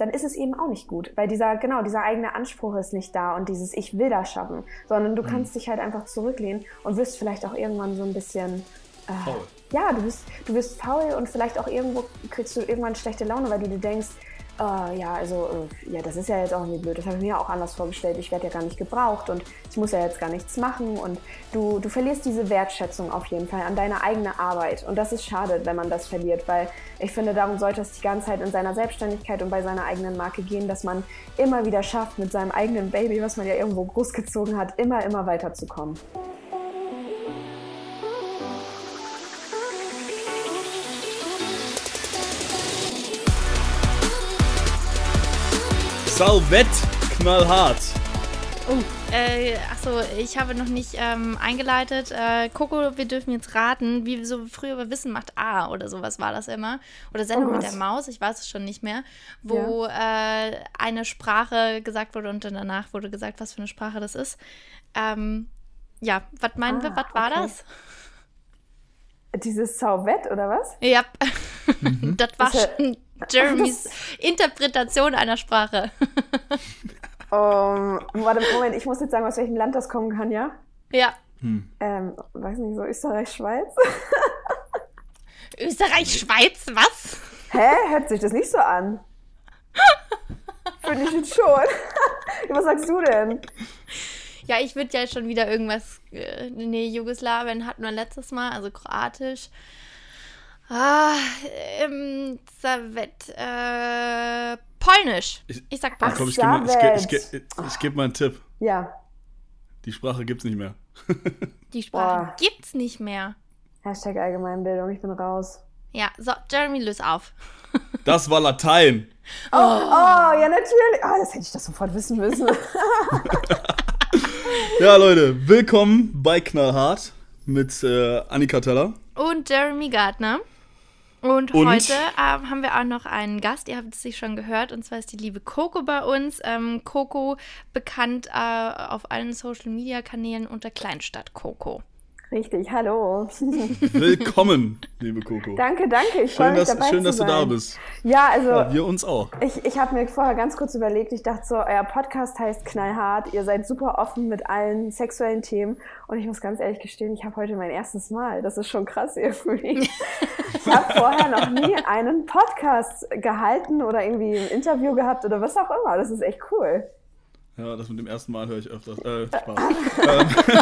dann ist es eben auch nicht gut. Weil dieser, genau, dieser eigene Anspruch ist nicht da und dieses Ich will das schaffen, sondern du mhm. kannst dich halt einfach zurücklehnen und wirst vielleicht auch irgendwann so ein bisschen äh, faul. Ja, du bist, du bist faul und vielleicht auch irgendwo kriegst du irgendwann schlechte Laune, weil du dir denkst, Uh, ja, also, uh, ja, das ist ja jetzt auch nicht blöd. Das habe ich mir auch anders vorgestellt. Ich werde ja gar nicht gebraucht und ich muss ja jetzt gar nichts machen. Und du, du verlierst diese Wertschätzung auf jeden Fall an deine eigene Arbeit. Und das ist schade, wenn man das verliert, weil ich finde, darum sollte es die ganze Zeit in seiner Selbstständigkeit und bei seiner eigenen Marke gehen, dass man immer wieder schafft, mit seinem eigenen Baby, was man ja irgendwo großgezogen hat, immer, immer weiterzukommen. Salvett knallhart. Oh, äh, achso, ich habe noch nicht ähm, eingeleitet. Äh, Coco, wir dürfen jetzt raten, wie so früher bei Wissen macht A oder sowas war das immer. Oder Sendung oh mit der Maus, ich weiß es schon nicht mehr. Wo ja. äh, eine Sprache gesagt wurde und dann danach wurde gesagt, was für eine Sprache das ist. Ähm, ja, was meinen ah, wir, was war okay. das? Dieses Sauvett oder was? Ja, mhm. das war schon Jeremys Interpretation einer Sprache. um, warte, Moment, ich muss jetzt sagen, aus welchem Land das kommen kann, ja? Ja. Hm. Ähm, weiß nicht, so Österreich, Schweiz? Österreich, Schweiz, was? Hä? Hört sich das nicht so an? Finde ich jetzt schon. was sagst du denn? Ja, ich würde ja schon wieder irgendwas. Äh, nee, Jugoslawien hatten wir letztes Mal, also Kroatisch. Ah, ähm, Savet, äh, Polnisch. Ich, ich sag Polnisch. Komm, ich gebe mal, ich, ich, ich, ich geb mal einen Tipp. Ja. Die Sprache gibt's nicht mehr. Die Sprache Boah. gibt's nicht mehr. Hashtag Allgemeinbildung, ich bin raus. Ja, so, Jeremy, löse auf. Das war Latein. Oh, oh ja, natürlich. oh, das hätte ich das sofort wissen müssen. ja, Leute, willkommen bei Knallhart mit äh, Annika Teller. Und Jeremy Gardner. Und, und, heute äh, haben wir auch noch einen Gast, ihr habt es sich schon gehört, und zwar ist die liebe Coco bei uns. Ähm, Coco bekannt äh, auf allen Social Media Kanälen unter Kleinstadt Coco. Richtig, hallo. Willkommen, liebe Coco. Danke, danke. Ich freue mich dass, Schön, dass du da bist. Ja, also. Ja, wir uns auch. Ich, ich habe mir vorher ganz kurz überlegt, ich dachte so, euer Podcast heißt Knallhart. Ihr seid super offen mit allen sexuellen Themen. Und ich muss ganz ehrlich gestehen, ich habe heute mein erstes Mal. Das ist schon krass irgendwie. ich habe vorher noch nie einen Podcast gehalten oder irgendwie ein Interview gehabt oder was auch immer. Das ist echt cool. Ja, das mit dem ersten Mal höre ich öfters. Äh, Spaß.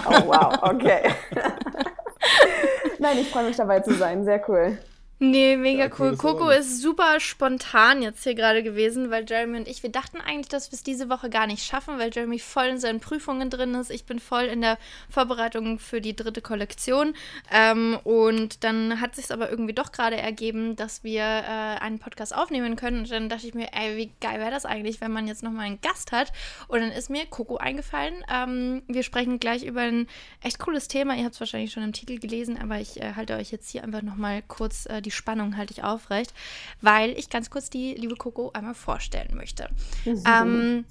oh, wow, okay. Nein, ich freue mich dabei zu sein. Sehr cool. Nee, mega ja, cool. Coco ist super spontan jetzt hier gerade gewesen, weil Jeremy und ich, wir dachten eigentlich, dass wir es diese Woche gar nicht schaffen, weil Jeremy voll in seinen Prüfungen drin ist. Ich bin voll in der Vorbereitung für die dritte Kollektion. Ähm, und dann hat sich aber irgendwie doch gerade ergeben, dass wir äh, einen Podcast aufnehmen können. Und dann dachte ich mir, ey, wie geil wäre das eigentlich, wenn man jetzt nochmal einen Gast hat. Und dann ist mir Coco eingefallen. Ähm, wir sprechen gleich über ein echt cooles Thema. Ihr habt es wahrscheinlich schon im Titel gelesen, aber ich äh, halte euch jetzt hier einfach nochmal kurz äh, die die Spannung halte ich aufrecht, weil ich ganz kurz die liebe Coco einmal vorstellen möchte. Ähm,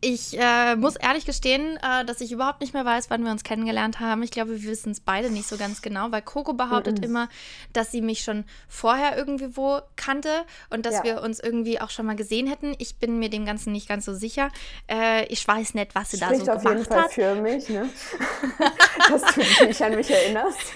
ich äh, muss ehrlich gestehen, äh, dass ich überhaupt nicht mehr weiß, wann wir uns kennengelernt haben. Ich glaube, wir wissen es beide nicht so ganz genau, weil Coco behauptet mhm. immer, dass sie mich schon vorher irgendwie wo kannte und dass ja. wir uns irgendwie auch schon mal gesehen hätten. Ich bin mir dem Ganzen nicht ganz so sicher. Äh, ich weiß nicht, was sie da so gemacht hat. auf jeden Fall hat. für mich, ne? dass du dich an mich erinnerst.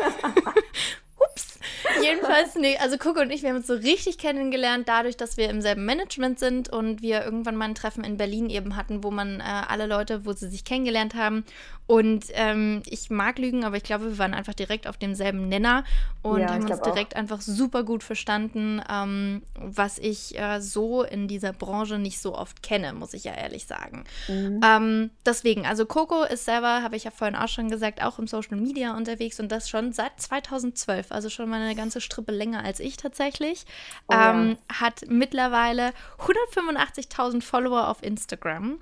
Ups. Jedenfalls, nee, also Coco und ich, wir haben uns so richtig kennengelernt, dadurch, dass wir im selben Management sind und wir irgendwann mal ein Treffen in Berlin eben hatten, wo man äh, alle Leute, wo sie sich kennengelernt haben. Und ähm, ich mag lügen, aber ich glaube, wir waren einfach direkt auf demselben Nenner und ja, haben uns direkt auch. einfach super gut verstanden, ähm, was ich äh, so in dieser Branche nicht so oft kenne, muss ich ja ehrlich sagen. Mhm. Ähm, deswegen, also Coco ist selber, habe ich ja vorhin auch schon gesagt, auch im Social Media unterwegs und das schon seit 2012, also schon mal eine ganze Strippe länger als ich tatsächlich. Oh, ähm, ja. Hat mittlerweile 185.000 Follower auf Instagram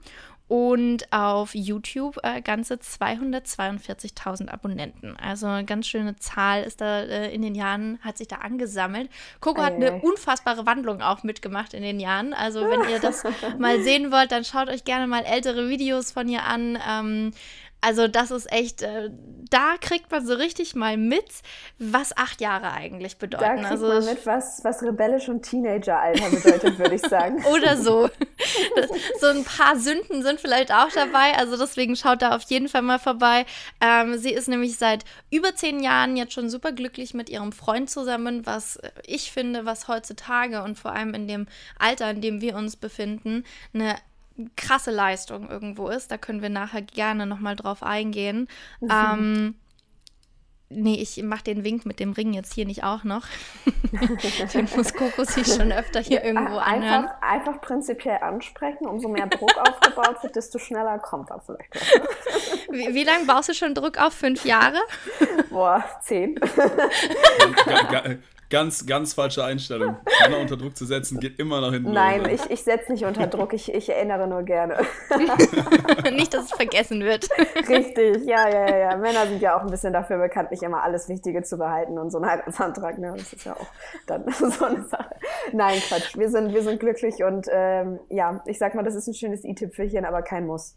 und auf YouTube äh, ganze 242.000 Abonnenten. Also eine ganz schöne Zahl ist da äh, in den Jahren, hat sich da angesammelt. Coco hat eine unfassbare Wandlung auch mitgemacht in den Jahren. Also wenn ihr das mal sehen wollt, dann schaut euch gerne mal ältere Videos von ihr an. Ähm, Also das ist echt, äh, da kriegt man so richtig mal mit, was acht Jahre eigentlich bedeuten. Da kriegt also, man mit, was, was rebellisch und Teenageralter bedeutet, würde ich sagen. Oder so. so ein paar Sünden sind vielleicht auch dabei, also deswegen schaut da auf jeden Fall mal vorbei. Ähm, sie ist nämlich seit über zehn Jahren jetzt schon super glücklich mit ihrem Freund zusammen, was ich finde, was heutzutage und vor allem in dem Alter, in dem wir uns befinden, eine krasse Leistung irgendwo ist. Da können wir nachher gerne nochmal drauf eingehen. Mhm. Ähm, nee, ich mache den Wink mit dem Ring jetzt hier nicht auch noch. den muss Coco sich schon öfter hier irgendwo anhören. Einfach, einfach prinzipiell ansprechen, umso mehr Druck aufgebaut wird, desto schneller kommt da vielleicht was. wie, wie lange baust du schon Druck auf? Fünf Jahre? Boah, zehn. Ganz, ganz falsche Einstellung. Männer unter Druck zu setzen, geht immer nach hinten. Nein, ich, ich setze nicht unter Druck, ich, ich erinnere nur gerne. nicht, dass es vergessen wird. Richtig, ja, ja, ja. Männer sind ja auch ein bisschen dafür bekannt, nicht immer alles Wichtige zu behalten und so ein Heiratsantrag, ne? Das ist ja auch dann so eine Sache. Nein, Quatsch. Wir sind, wir sind glücklich und ähm, ja, ich sag mal, das ist ein schönes i-Tüpfelchen, aber kein Muss.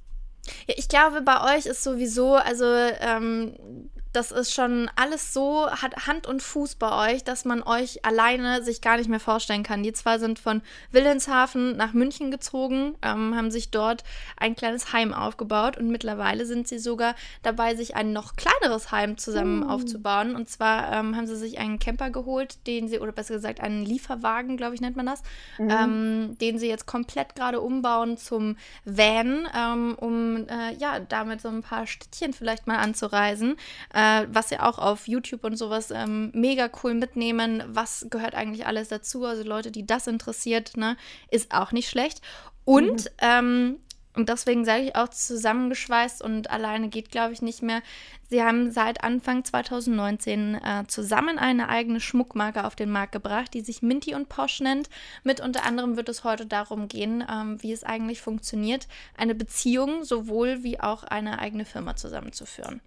Ja, ich glaube, bei euch ist sowieso, also ähm, das ist schon alles so, hat Hand und Fuß bei euch, dass man euch alleine sich gar nicht mehr vorstellen kann. Die zwei sind von Wilhelmshaven nach München gezogen, ähm, haben sich dort ein kleines Heim aufgebaut und mittlerweile sind sie sogar dabei, sich ein noch kleineres Heim zusammen mm. aufzubauen. Und zwar ähm, haben sie sich einen Camper geholt, den sie, oder besser gesagt einen Lieferwagen, glaube ich, nennt man das, mm. ähm, den sie jetzt komplett gerade umbauen zum Van, ähm, um äh, ja, damit so ein paar Städtchen vielleicht mal anzureisen. Äh, was ja auch auf YouTube und sowas ähm, mega cool mitnehmen. Was gehört eigentlich alles dazu? Also Leute, die das interessiert, ne, ist auch nicht schlecht. Und mhm. ähm, und deswegen sage ich auch zusammengeschweißt und alleine geht, glaube ich, nicht mehr. Sie haben seit Anfang 2019 äh, zusammen eine eigene Schmuckmarke auf den Markt gebracht, die sich Minty und Posh nennt. Mit unter anderem wird es heute darum gehen, ähm, wie es eigentlich funktioniert, eine Beziehung sowohl wie auch eine eigene Firma zusammenzuführen.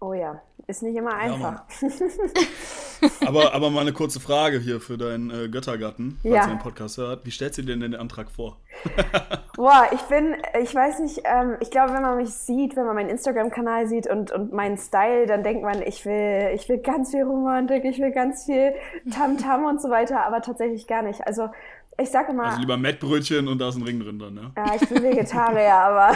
Oh ja, ist nicht immer einfach. Ja, aber, aber mal eine kurze Frage hier für deinen äh, Göttergatten, falls ja. er den Podcast hört. Wie stellst du dir denn den Antrag vor? Boah, ich bin, ich weiß nicht, ähm, ich glaube, wenn man mich sieht, wenn man meinen Instagram-Kanal sieht und, und meinen Style, dann denkt man, ich will, ich will ganz viel Romantik, ich will ganz viel Tamtam -Tam und so weiter, aber tatsächlich gar nicht. Also ich sage immer. Also lieber Mettbrötchen und da ist ein Ring drin dann, ne? Ja, ich bin Vegetarier, aber.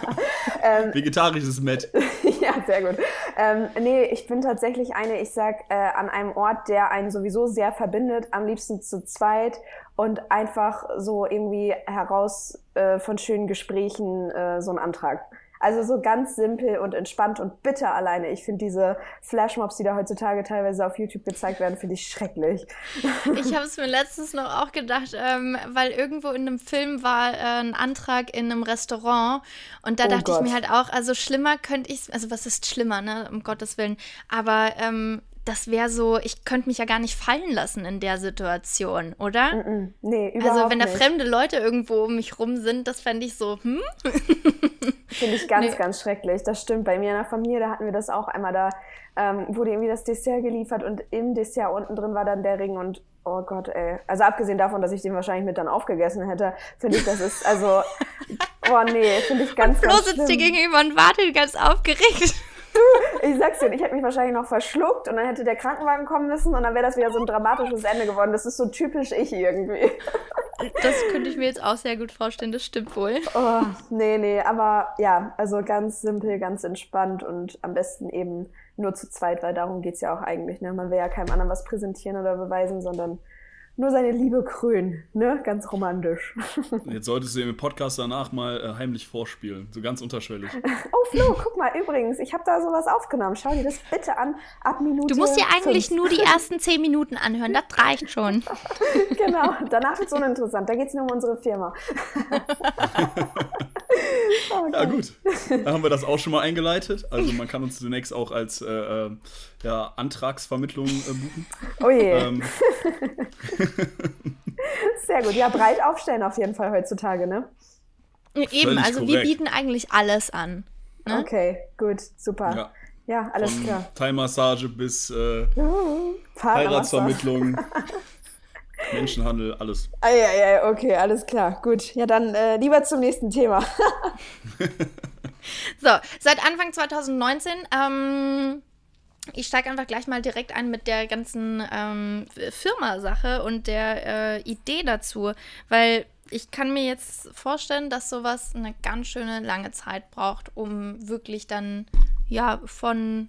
ähm, Vegetarisch ist Mett. ja, sehr gut. Ähm, nee, ich bin tatsächlich eine, ich sag, äh, an einem Ort, der einen sowieso sehr verbindet, am liebsten zu zweit und einfach so irgendwie heraus äh, von schönen Gesprächen äh, so einen Antrag. Also so ganz simpel und entspannt und bitter alleine. Ich finde diese Flashmobs, die da heutzutage teilweise auf YouTube gezeigt werden, finde ich schrecklich. Ich habe es mir letztens noch auch gedacht, ähm, weil irgendwo in einem Film war äh, ein Antrag in einem Restaurant und da oh dachte Gott. ich mir halt auch, also schlimmer könnte ich, also was ist schlimmer, ne, um Gottes Willen, aber ähm, das wäre so, ich könnte mich ja gar nicht fallen lassen in der Situation, oder? Mm -mm, nee, überhaupt Also wenn da fremde Leute irgendwo um mich rum sind, das fände ich so, hm? Finde ich ganz, nee. ganz schrecklich. Das stimmt. Bei mir in der Familie, da hatten wir das auch einmal, da ähm, wurde irgendwie das Dessert geliefert und im Dessert unten drin war dann der Ring und oh Gott, ey. Also abgesehen davon, dass ich den wahrscheinlich mit dann aufgegessen hätte, finde ich, das ist, also, oh nee, finde ich ganz, und Flo ganz sitzt dir gegenüber und wartet ganz aufgeregt ich sag's dir, ich hätte mich wahrscheinlich noch verschluckt und dann hätte der Krankenwagen kommen müssen und dann wäre das wieder so ein dramatisches Ende geworden. Das ist so typisch ich irgendwie. Das könnte ich mir jetzt auch sehr gut vorstellen, das stimmt wohl. Oh, nee, nee, aber ja, also ganz simpel, ganz entspannt und am besten eben nur zu zweit, weil darum geht's ja auch eigentlich. Ne? Man will ja keinem anderen was präsentieren oder beweisen, sondern nur seine Liebe krönen, ne? Ganz romantisch. Jetzt solltest du im Podcast danach mal äh, heimlich vorspielen, so ganz unterschwellig. oh Flo, guck mal, übrigens, ich habe da sowas aufgenommen. Schau dir das bitte an, ab Minute Du musst dir eigentlich fünf. nur die ersten zehn Minuten anhören, das reicht schon. genau, danach wird es uninteressant, da geht es nur um unsere Firma. okay. Ja gut, dann haben wir das auch schon mal eingeleitet. Also man kann uns zunächst auch als äh, äh ja, Antragsvermittlung äh, buchen. Oh je. Ähm, Sehr gut. Ja, breit aufstellen auf jeden Fall heutzutage, ne? Eben, also korrekt. wir bieten eigentlich alles an. Ne? Okay, gut, super. Ja, ja alles Von klar. Thai-Massage bis äh, Heiratsvermittlung. Menschenhandel, alles. Eieiei, okay, alles klar. Gut. Ja, dann äh, lieber zum nächsten Thema. so, seit Anfang 2019, ähm, ich steige einfach gleich mal direkt ein mit der ganzen ähm, Firma-Sache und der äh, Idee dazu, weil ich kann mir jetzt vorstellen, dass sowas eine ganz schöne lange Zeit braucht, um wirklich dann, ja, von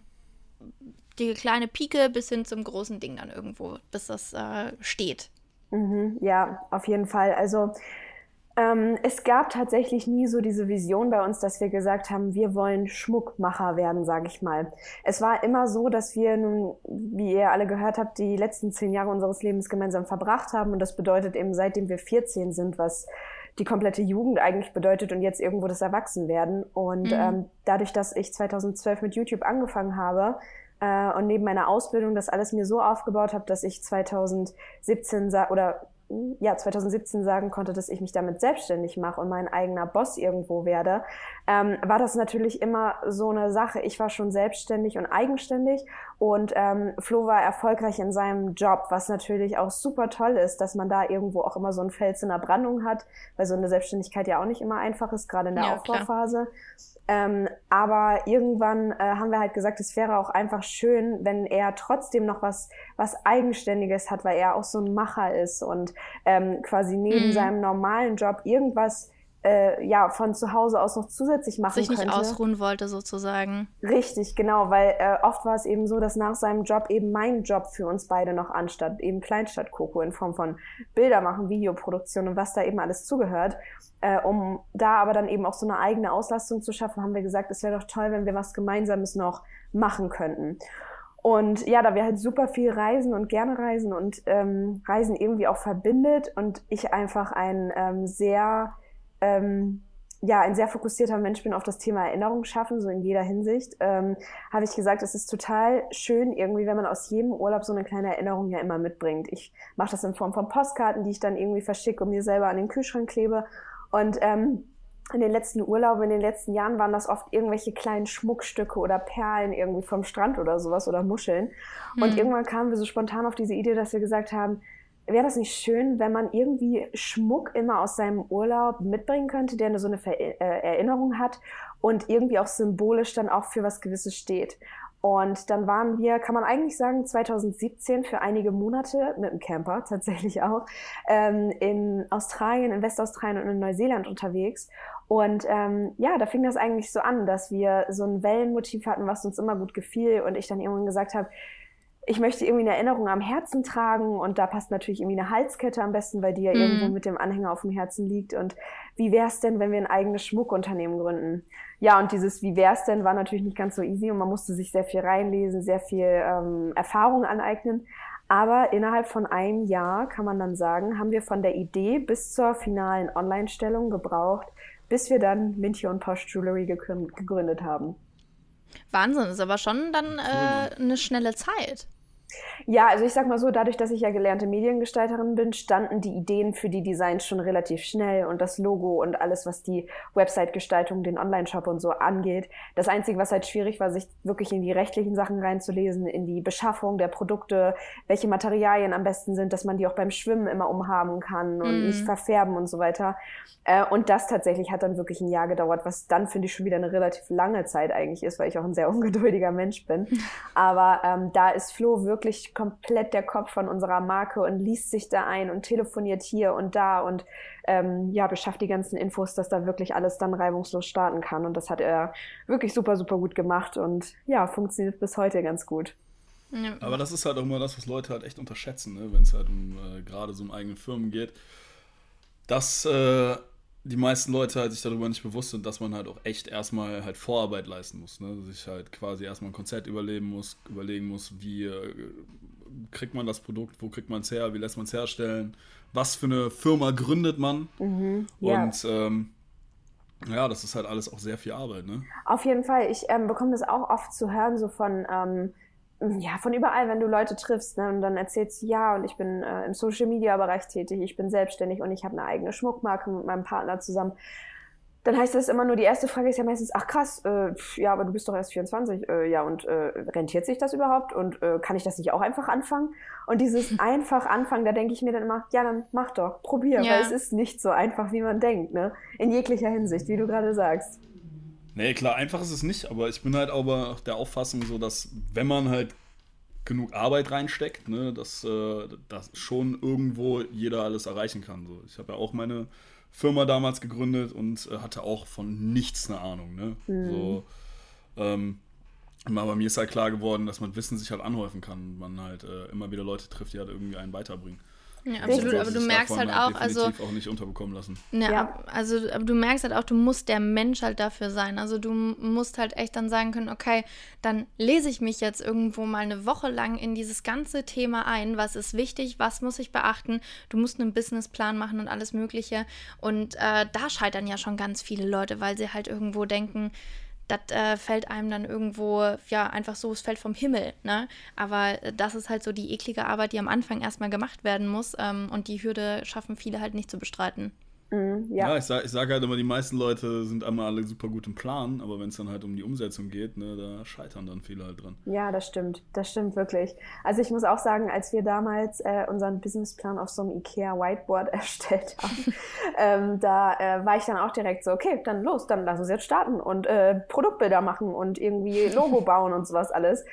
die kleine Pike bis hin zum großen Ding dann irgendwo, bis das äh, steht. Mhm, ja, auf jeden Fall. Also ähm, es gab tatsächlich nie so diese Vision bei uns, dass wir gesagt haben, wir wollen Schmuckmacher werden, sage ich mal. Es war immer so, dass wir nun, wie ihr alle gehört habt, die letzten zehn Jahre unseres Lebens gemeinsam verbracht haben. Und das bedeutet eben, seitdem wir 14 sind, was die komplette Jugend eigentlich bedeutet und jetzt irgendwo das Erwachsenwerden. Und mhm. ähm, dadurch, dass ich 2012 mit YouTube angefangen habe, äh, und neben meiner Ausbildung das alles mir so aufgebaut habe, dass ich 2017 oder ja, 2017 sagen konnte, dass ich mich damit selbstständig mache und mein eigener Boss irgendwo werde, ähm, war das natürlich immer so eine Sache. Ich war schon selbstständig und eigenständig und ähm, Flo war erfolgreich in seinem Job, was natürlich auch super toll ist, dass man da irgendwo auch immer so einen Fels in der Brandung hat, weil so eine Selbstständigkeit ja auch nicht immer einfach ist, gerade in der ja, Aufbauphase. Ähm, aber irgendwann äh, haben wir halt gesagt, es wäre auch einfach schön, wenn er trotzdem noch was, was Eigenständiges hat, weil er auch so ein Macher ist und ähm, quasi neben mhm. seinem normalen Job irgendwas äh, ja von zu Hause aus noch zusätzlich machen Sich nicht könnte. ausruhen wollte sozusagen. Richtig, genau, weil äh, oft war es eben so, dass nach seinem Job eben mein Job für uns beide noch anstatt, eben Kleinstadt-Koko in Form von Bilder machen, Videoproduktion und was da eben alles zugehört. Äh, um da aber dann eben auch so eine eigene Auslastung zu schaffen, haben wir gesagt, es wäre doch toll, wenn wir was Gemeinsames noch machen könnten. Und ja, da wir halt super viel reisen und gerne reisen und ähm, Reisen irgendwie auch verbindet und ich einfach ein ähm, sehr ähm, ja, ein sehr fokussierter Mensch bin auf das Thema Erinnerung schaffen, so in jeder Hinsicht, ähm, habe ich gesagt, es ist total schön irgendwie, wenn man aus jedem Urlaub so eine kleine Erinnerung ja immer mitbringt. Ich mache das in Form von Postkarten, die ich dann irgendwie verschicke und mir selber an den Kühlschrank klebe. Und ähm, in den letzten Urlauben, in den letzten Jahren waren das oft irgendwelche kleinen Schmuckstücke oder Perlen irgendwie vom Strand oder sowas oder Muscheln. Mhm. Und irgendwann kamen wir so spontan auf diese Idee, dass wir gesagt haben, wäre das nicht schön, wenn man irgendwie Schmuck immer aus seinem Urlaub mitbringen könnte, der so eine Ver äh, Erinnerung hat und irgendwie auch symbolisch dann auch für was Gewisses steht. Und dann waren wir, kann man eigentlich sagen, 2017 für einige Monate mit dem Camper tatsächlich auch ähm, in Australien, in Westaustralien und in Neuseeland unterwegs. Und ähm, ja, da fing das eigentlich so an, dass wir so ein Wellenmotiv hatten, was uns immer gut gefiel. Und ich dann irgendwann gesagt habe, ich möchte irgendwie eine Erinnerung am Herzen tragen und da passt natürlich irgendwie eine Halskette am besten, weil die ja mhm. irgendwo mit dem Anhänger auf dem Herzen liegt. Und wie wäre es denn, wenn wir ein eigenes Schmuckunternehmen gründen? Ja, und dieses Wie wäre es denn war natürlich nicht ganz so easy und man musste sich sehr viel reinlesen, sehr viel ähm, Erfahrung aneignen. Aber innerhalb von einem Jahr, kann man dann sagen, haben wir von der Idee bis zur finalen Online-Stellung gebraucht, bis wir dann Minty und Posh Jewelry gegründet haben. Wahnsinn, ist aber schon dann äh, eine schnelle Zeit. Ja, also ich sag mal so, dadurch, dass ich ja gelernte Mediengestalterin bin, standen die Ideen für die Designs schon relativ schnell und das Logo und alles, was die Website-Gestaltung, den Online-Shop und so angeht. Das Einzige, was halt schwierig war, sich wirklich in die rechtlichen Sachen reinzulesen, in die Beschaffung der Produkte, welche Materialien am besten sind, dass man die auch beim Schwimmen immer umhaben kann und mm. nicht verfärben und so weiter. Äh, und das tatsächlich hat dann wirklich ein Jahr gedauert, was dann finde ich schon wieder eine relativ lange Zeit eigentlich ist, weil ich auch ein sehr ungeduldiger Mensch bin. Aber ähm, da ist Flo wirklich wirklich komplett der Kopf von unserer Marke und liest sich da ein und telefoniert hier und da und ähm, ja, beschafft die ganzen Infos, dass da wirklich alles dann reibungslos starten kann. Und das hat er wirklich super, super gut gemacht und ja, funktioniert bis heute ganz gut. Ja. Aber das ist halt auch immer das, was Leute halt echt unterschätzen, ne? wenn es halt um äh, gerade so um eigene Firmen geht. Dass äh, die meisten Leute halt sich darüber nicht bewusst sind, dass man halt auch echt erstmal halt Vorarbeit leisten muss. Ne? Sich halt quasi erstmal ein Konzept überleben muss, überlegen muss, wie äh, kriegt man das Produkt, wo kriegt man es her, wie lässt man es herstellen, was für eine Firma gründet man. Mhm, ja. Und ähm, ja, das ist halt alles auch sehr viel Arbeit, ne? Auf jeden Fall. Ich ähm, bekomme das auch oft zu hören, so von ähm, ja, von überall, wenn du Leute triffst, ne, und dann erzählst du, ja, und ich bin äh, im Social Media Bereich tätig, ich bin selbstständig und ich habe eine eigene Schmuckmarke mit meinem Partner zusammen. Dann heißt das immer nur, die erste Frage ist ja meistens, ach krass, äh, ja, aber du bist doch erst 24, äh, ja, und äh, rentiert sich das überhaupt? Und äh, kann ich das nicht auch einfach anfangen? Und dieses einfach anfangen, da denke ich mir dann immer, ja, dann mach doch, probier, ja. weil es ist nicht so einfach, wie man denkt, ne? In jeglicher Hinsicht, wie du gerade sagst. Nee, klar, einfach ist es nicht, aber ich bin halt aber der Auffassung so, dass wenn man halt genug Arbeit reinsteckt, ne, dass, äh, dass schon irgendwo jeder alles erreichen kann. So. Ich habe ja auch meine Firma damals gegründet und äh, hatte auch von nichts eine Ahnung. Ne? Mhm. So, ähm, aber mir ist halt klar geworden, dass man Wissen sich halt anhäufen kann. Man halt äh, immer wieder Leute trifft, die halt irgendwie einen weiterbringen. Ja, absolut, aber du merkst halt, halt auch, also auch nicht unterbekommen lassen. Ja, ja, also aber du merkst halt auch, du musst der Mensch halt dafür sein. Also du musst halt echt dann sagen können, okay, dann lese ich mich jetzt irgendwo mal eine Woche lang in dieses ganze Thema ein, was ist wichtig, was muss ich beachten. Du musst einen Businessplan machen und alles Mögliche. Und äh, da scheitern ja schon ganz viele Leute, weil sie halt irgendwo denken, das äh, fällt einem dann irgendwo, ja, einfach so, es fällt vom Himmel, ne? Aber äh, das ist halt so die eklige Arbeit, die am Anfang erstmal gemacht werden muss ähm, und die Hürde schaffen viele halt nicht zu bestreiten. Mhm, ja. ja. ich sage ich sag halt immer, die meisten Leute sind einmal alle super gut im Plan, aber wenn es dann halt um die Umsetzung geht, ne, da scheitern dann viele halt dran. Ja, das stimmt. Das stimmt wirklich. Also ich muss auch sagen, als wir damals äh, unseren Businessplan auf so einem IKEA Whiteboard erstellt haben, ähm, da äh, war ich dann auch direkt so, okay, dann los, dann lass uns jetzt starten und äh, Produktbilder machen und irgendwie Logo bauen und sowas alles.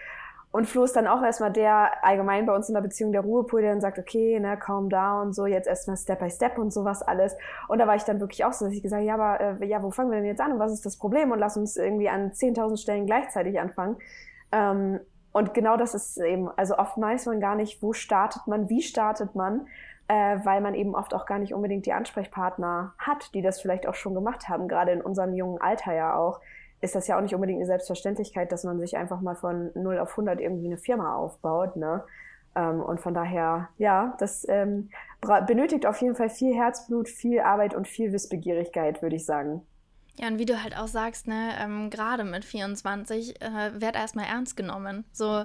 Und Flo ist dann auch erstmal der, allgemein bei uns in der Beziehung, der Ruhepol, der dann sagt, okay, ne, calm down, so, jetzt erstmal Step by Step und sowas alles. Und da war ich dann wirklich auch so, dass ich gesagt habe, ja, aber äh, ja, wo fangen wir denn jetzt an und was ist das Problem? Und lass uns irgendwie an 10.000 Stellen gleichzeitig anfangen. Ähm, und genau das ist eben, also oft weiß man gar nicht, wo startet man, wie startet man, äh, weil man eben oft auch gar nicht unbedingt die Ansprechpartner hat, die das vielleicht auch schon gemacht haben, gerade in unserem jungen Alter ja auch ist das ja auch nicht unbedingt eine Selbstverständlichkeit, dass man sich einfach mal von 0 auf 100 irgendwie eine Firma aufbaut. Ne? Ähm, und von daher, ja, das ähm, benötigt auf jeden Fall viel Herzblut, viel Arbeit und viel Wissbegierigkeit, würde ich sagen. Ja, und wie du halt auch sagst, ne, ähm, gerade mit 24, äh, werd erstmal ernst genommen. So,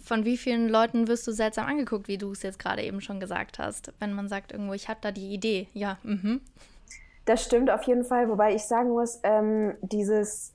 von wie vielen Leuten wirst du seltsam angeguckt, wie du es jetzt gerade eben schon gesagt hast, wenn man sagt irgendwo, ich habe da die Idee. Ja, mhm. Das stimmt auf jeden Fall, wobei ich sagen muss, ähm, dieses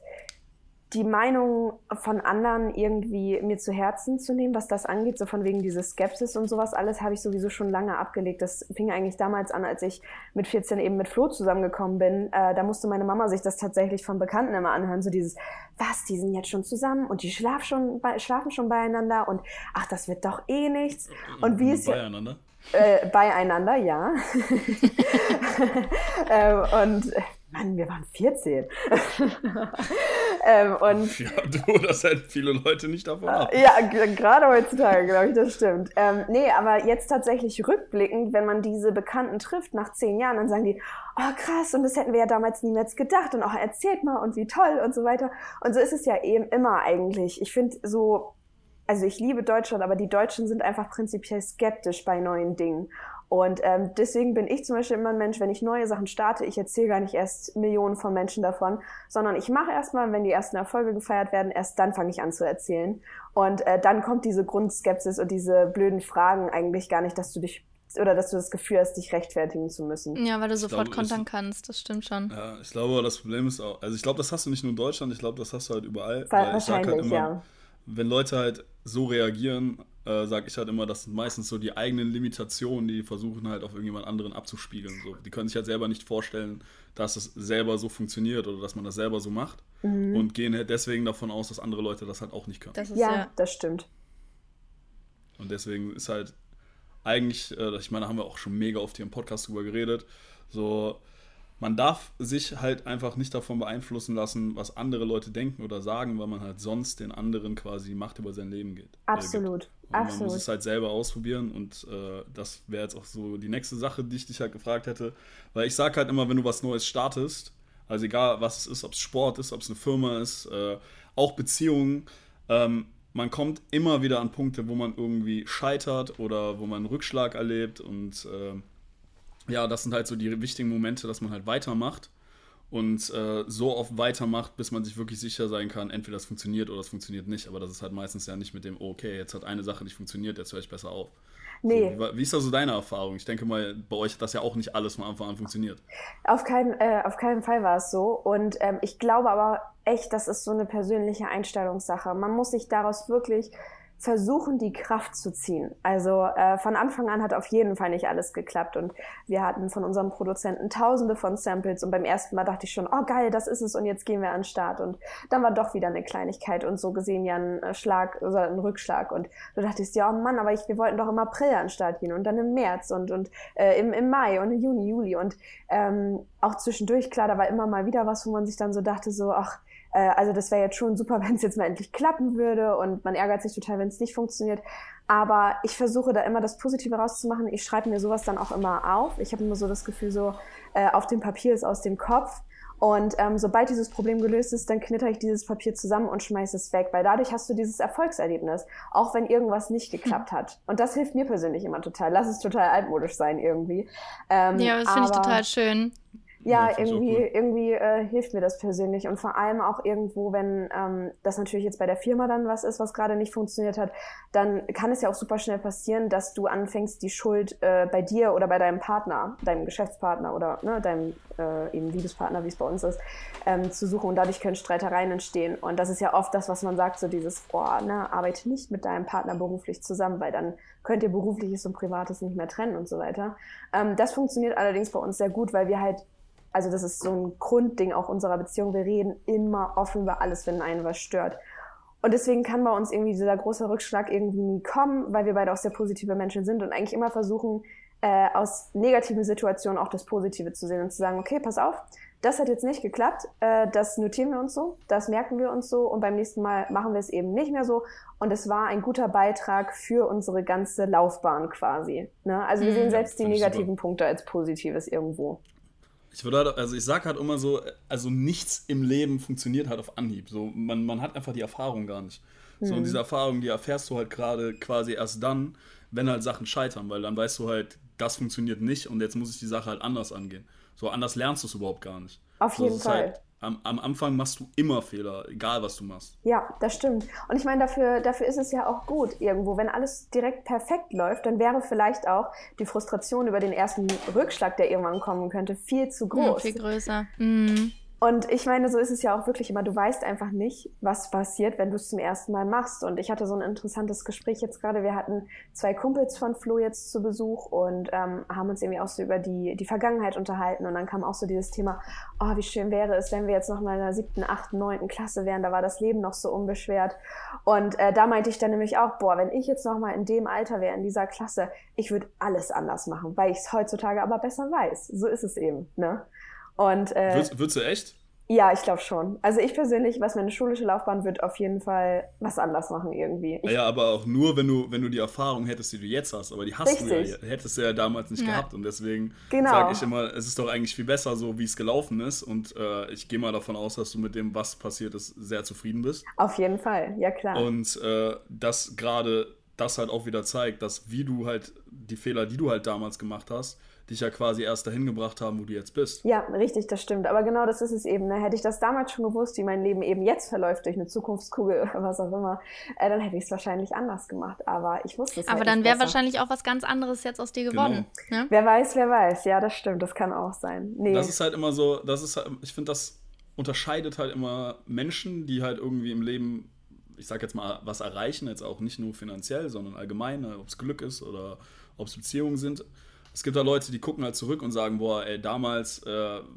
die Meinung von anderen irgendwie mir zu Herzen zu nehmen, was das angeht, so von wegen dieses Skepsis und sowas alles, habe ich sowieso schon lange abgelegt. Das fing eigentlich damals an, als ich mit 14 eben mit Flo zusammengekommen bin. Äh, da musste meine Mama sich das tatsächlich von Bekannten immer anhören, so dieses, was, die sind jetzt schon zusammen und die schlafen schon, schlafen schon beieinander und ach, das wird doch eh nichts. Und wie ist beieinander? Äh, beieinander, ja. ähm, und Mann, wir waren 14. ähm, und ja, du, das hält viele Leute nicht davon ab. Ja, gerade heutzutage, glaube ich, das stimmt. Ähm, nee, aber jetzt tatsächlich rückblickend, wenn man diese Bekannten trifft nach zehn Jahren, dann sagen die, oh krass, und das hätten wir ja damals niemals gedacht und auch erzählt mal und wie toll und so weiter. Und so ist es ja eben immer eigentlich. Ich finde so, also ich liebe Deutschland, aber die Deutschen sind einfach prinzipiell skeptisch bei neuen Dingen. Und ähm, deswegen bin ich zum Beispiel immer ein Mensch, wenn ich neue Sachen starte, ich erzähle gar nicht erst Millionen von Menschen davon, sondern ich mache erstmal, wenn die ersten Erfolge gefeiert werden, erst dann fange ich an zu erzählen. Und äh, dann kommt diese Grundskepsis und diese blöden Fragen eigentlich gar nicht, dass du dich oder dass du das Gefühl hast, dich rechtfertigen zu müssen. Ja, weil du sofort glaube, kontern ich, kannst, das stimmt schon. Ja, ich glaube, das Problem ist auch, also ich glaube, das hast du nicht nur in Deutschland, ich glaube, das hast du halt überall. Wahrscheinlich, halt immer, ja. Wenn Leute halt so reagieren, äh, sage ich halt immer, das sind meistens so die eigenen Limitationen, die versuchen halt auf irgendjemand anderen abzuspiegeln. So, die können sich halt selber nicht vorstellen, dass es selber so funktioniert oder dass man das selber so macht mhm. und gehen halt deswegen davon aus, dass andere Leute das halt auch nicht können. Das ist, ja, ja, das stimmt. Und deswegen ist halt eigentlich, äh, ich meine, da haben wir auch schon mega oft hier im Podcast drüber geredet, so man darf sich halt einfach nicht davon beeinflussen lassen, was andere Leute denken oder sagen, weil man halt sonst den anderen quasi Macht über sein Leben geht. Absolut. Äh, Absolut. Man muss es halt selber ausprobieren und äh, das wäre jetzt auch so die nächste Sache, die ich dich halt gefragt hätte. Weil ich sage halt immer, wenn du was Neues startest, also egal was es ist, ob es Sport ist, ob es eine Firma ist, äh, auch Beziehungen, ähm, man kommt immer wieder an Punkte, wo man irgendwie scheitert oder wo man einen Rückschlag erlebt und äh, ja, das sind halt so die wichtigen Momente, dass man halt weitermacht und äh, so oft weitermacht, bis man sich wirklich sicher sein kann, entweder das funktioniert oder es funktioniert nicht. Aber das ist halt meistens ja nicht mit dem, oh, okay, jetzt hat eine Sache nicht funktioniert, jetzt höre ich besser auf. Nee. So, wie, wie, ist da so deine Erfahrung? Ich denke mal, bei euch hat das ja auch nicht alles von Anfang an funktioniert. Auf keinen, äh, auf keinen Fall war es so. Und ähm, ich glaube aber echt, das ist so eine persönliche Einstellungssache. Man muss sich daraus wirklich versuchen, die Kraft zu ziehen. Also äh, von Anfang an hat auf jeden Fall nicht alles geklappt und wir hatten von unserem Produzenten tausende von Samples und beim ersten Mal dachte ich schon, oh geil, das ist es und jetzt gehen wir an den Start und dann war doch wieder eine Kleinigkeit und so gesehen ja ein äh, Schlag oder ein Rückschlag und du dachtest, ja oh Mann, aber ich, wir wollten doch im April an den Start gehen und dann im März und, und äh, im, im Mai und im Juni, Juli und ähm, auch zwischendurch, klar, da war immer mal wieder was, wo man sich dann so dachte, so, ach, äh, also das wäre jetzt schon super, wenn es jetzt mal endlich klappen würde und man ärgert sich total, wenn es nicht funktioniert. Aber ich versuche da immer das Positive rauszumachen. Ich schreibe mir sowas dann auch immer auf. Ich habe immer so das Gefühl, so äh, auf dem Papier ist aus dem Kopf. Und ähm, sobald dieses Problem gelöst ist, dann knitter ich dieses Papier zusammen und schmeiße es weg, weil dadurch hast du dieses Erfolgserlebnis, auch wenn irgendwas nicht geklappt hat. Und das hilft mir persönlich immer total. Lass es total altmodisch sein irgendwie. Ähm, ja, das finde ich total schön ja, irgendwie, cool. irgendwie äh, hilft mir das persönlich. Und vor allem auch irgendwo, wenn ähm, das natürlich jetzt bei der Firma dann was ist, was gerade nicht funktioniert hat, dann kann es ja auch super schnell passieren, dass du anfängst, die Schuld äh, bei dir oder bei deinem Partner, deinem Geschäftspartner oder ne, deinem äh, eben Liebespartner, wie es bei uns ist, ähm, zu suchen. Und dadurch können Streitereien entstehen. Und das ist ja oft das, was man sagt, so dieses, boah, ne, arbeite nicht mit deinem Partner beruflich zusammen, weil dann könnt ihr berufliches und privates nicht mehr trennen und so weiter. Ähm, das funktioniert allerdings bei uns sehr gut, weil wir halt also das ist so ein Grundding auch unserer Beziehung. Wir reden immer offen über alles, wenn einen was stört. Und deswegen kann bei uns irgendwie dieser große Rückschlag irgendwie nie kommen, weil wir beide auch sehr positive Menschen sind und eigentlich immer versuchen, äh, aus negativen Situationen auch das Positive zu sehen und zu sagen, okay, pass auf, das hat jetzt nicht geklappt, äh, das notieren wir uns so, das merken wir uns so und beim nächsten Mal machen wir es eben nicht mehr so. Und es war ein guter Beitrag für unsere ganze Laufbahn quasi. Ne? Also wir mhm, sehen selbst die negativen super. Punkte als Positives irgendwo. Ich würde halt, also ich sag halt immer so, also nichts im Leben funktioniert halt auf Anhieb. So, man, man hat einfach die Erfahrung gar nicht. So, und mhm. diese Erfahrung, die erfährst du halt gerade quasi erst dann, wenn halt Sachen scheitern, weil dann weißt du halt, das funktioniert nicht und jetzt muss ich die Sache halt anders angehen. So, anders lernst du es überhaupt gar nicht. Auf so, jeden Fall. Halt, am, am, Anfang machst du immer Fehler, egal was du machst. Ja, das stimmt. Und ich meine, dafür, dafür ist es ja auch gut irgendwo. Wenn alles direkt perfekt läuft, dann wäre vielleicht auch die Frustration über den ersten Rückschlag, der irgendwann kommen könnte, viel zu groß. Ja, viel größer. Mhm. Und ich meine, so ist es ja auch wirklich immer. Du weißt einfach nicht, was passiert, wenn du es zum ersten Mal machst. Und ich hatte so ein interessantes Gespräch jetzt gerade. Wir hatten zwei Kumpels von Flo jetzt zu Besuch und ähm, haben uns irgendwie auch so über die, die Vergangenheit unterhalten. Und dann kam auch so dieses Thema, oh, wie schön wäre es, wenn wir jetzt noch mal in der siebten, achten, neunten Klasse wären. Da war das Leben noch so unbeschwert. Und äh, da meinte ich dann nämlich auch, boah, wenn ich jetzt noch mal in dem Alter wäre, in dieser Klasse, ich würde alles anders machen, weil ich es heutzutage aber besser weiß. So ist es eben, ne? Und, äh, würdest, würdest du echt? Ja, ich glaube schon. Also ich persönlich, was meine schulische Laufbahn wird, auf jeden Fall was anders machen irgendwie. Ich ja, aber auch nur, wenn du, wenn du die Erfahrung hättest, die du jetzt hast. Aber die hast Richtig. du ja, hättest du ja damals nicht ja. gehabt. Und deswegen genau. sage ich immer, es ist doch eigentlich viel besser so, wie es gelaufen ist. Und äh, ich gehe mal davon aus, dass du mit dem, was passiert ist, sehr zufrieden bist. Auf jeden Fall, ja klar. Und äh, das gerade das halt auch wieder zeigt, dass wie du halt die Fehler, die du halt damals gemacht hast, dich ja quasi erst dahin gebracht haben, wo du jetzt bist. Ja, richtig, das stimmt. Aber genau das ist es eben. Ne? Hätte ich das damals schon gewusst, wie mein Leben eben jetzt verläuft durch eine Zukunftskugel oder was auch immer, äh, dann hätte ich es wahrscheinlich anders gemacht. Aber ich wusste es Aber halt dann wäre wahrscheinlich auch was ganz anderes jetzt aus dir genau. geworden. Genau. Ne? Wer weiß, wer weiß. Ja, das stimmt. Das kann auch sein. Nee. Das ist halt immer so, das ist halt, ich finde, das unterscheidet halt immer Menschen, die halt irgendwie im Leben ich sag jetzt mal, was erreichen, jetzt auch nicht nur finanziell, sondern allgemein, ne, ob es Glück ist oder ob es Beziehungen sind es gibt da Leute, die gucken halt zurück und sagen, boah, ey, damals äh,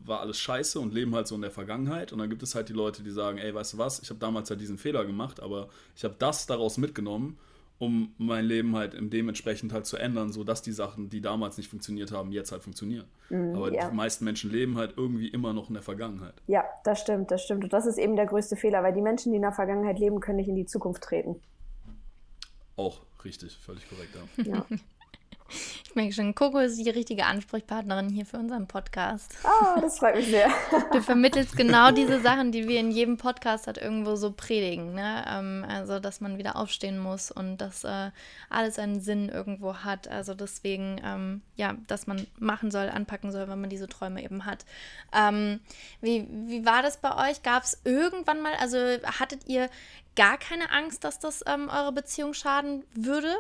war alles scheiße und leben halt so in der Vergangenheit. Und dann gibt es halt die Leute, die sagen, ey, weißt du was, ich habe damals halt diesen Fehler gemacht, aber ich habe das daraus mitgenommen, um mein Leben halt dementsprechend halt zu ändern, sodass die Sachen, die damals nicht funktioniert haben, jetzt halt funktionieren. Mm, aber ja. die meisten Menschen leben halt irgendwie immer noch in der Vergangenheit. Ja, das stimmt, das stimmt. Und das ist eben der größte Fehler, weil die Menschen, die in der Vergangenheit leben, können nicht in die Zukunft treten. Auch richtig, völlig korrekt, ja. ja. Ich merke schon, Coco ist die richtige Ansprechpartnerin hier für unseren Podcast. Oh, das freut mich sehr. Du vermittelst genau diese Sachen, die wir in jedem Podcast halt irgendwo so predigen. Ne? Ähm, also, dass man wieder aufstehen muss und dass äh, alles einen Sinn irgendwo hat. Also deswegen, ähm, ja, dass man machen soll, anpacken soll, wenn man diese Träume eben hat. Ähm, wie, wie war das bei euch? Gab es irgendwann mal, also hattet ihr gar keine Angst, dass das ähm, eure Beziehung schaden würde?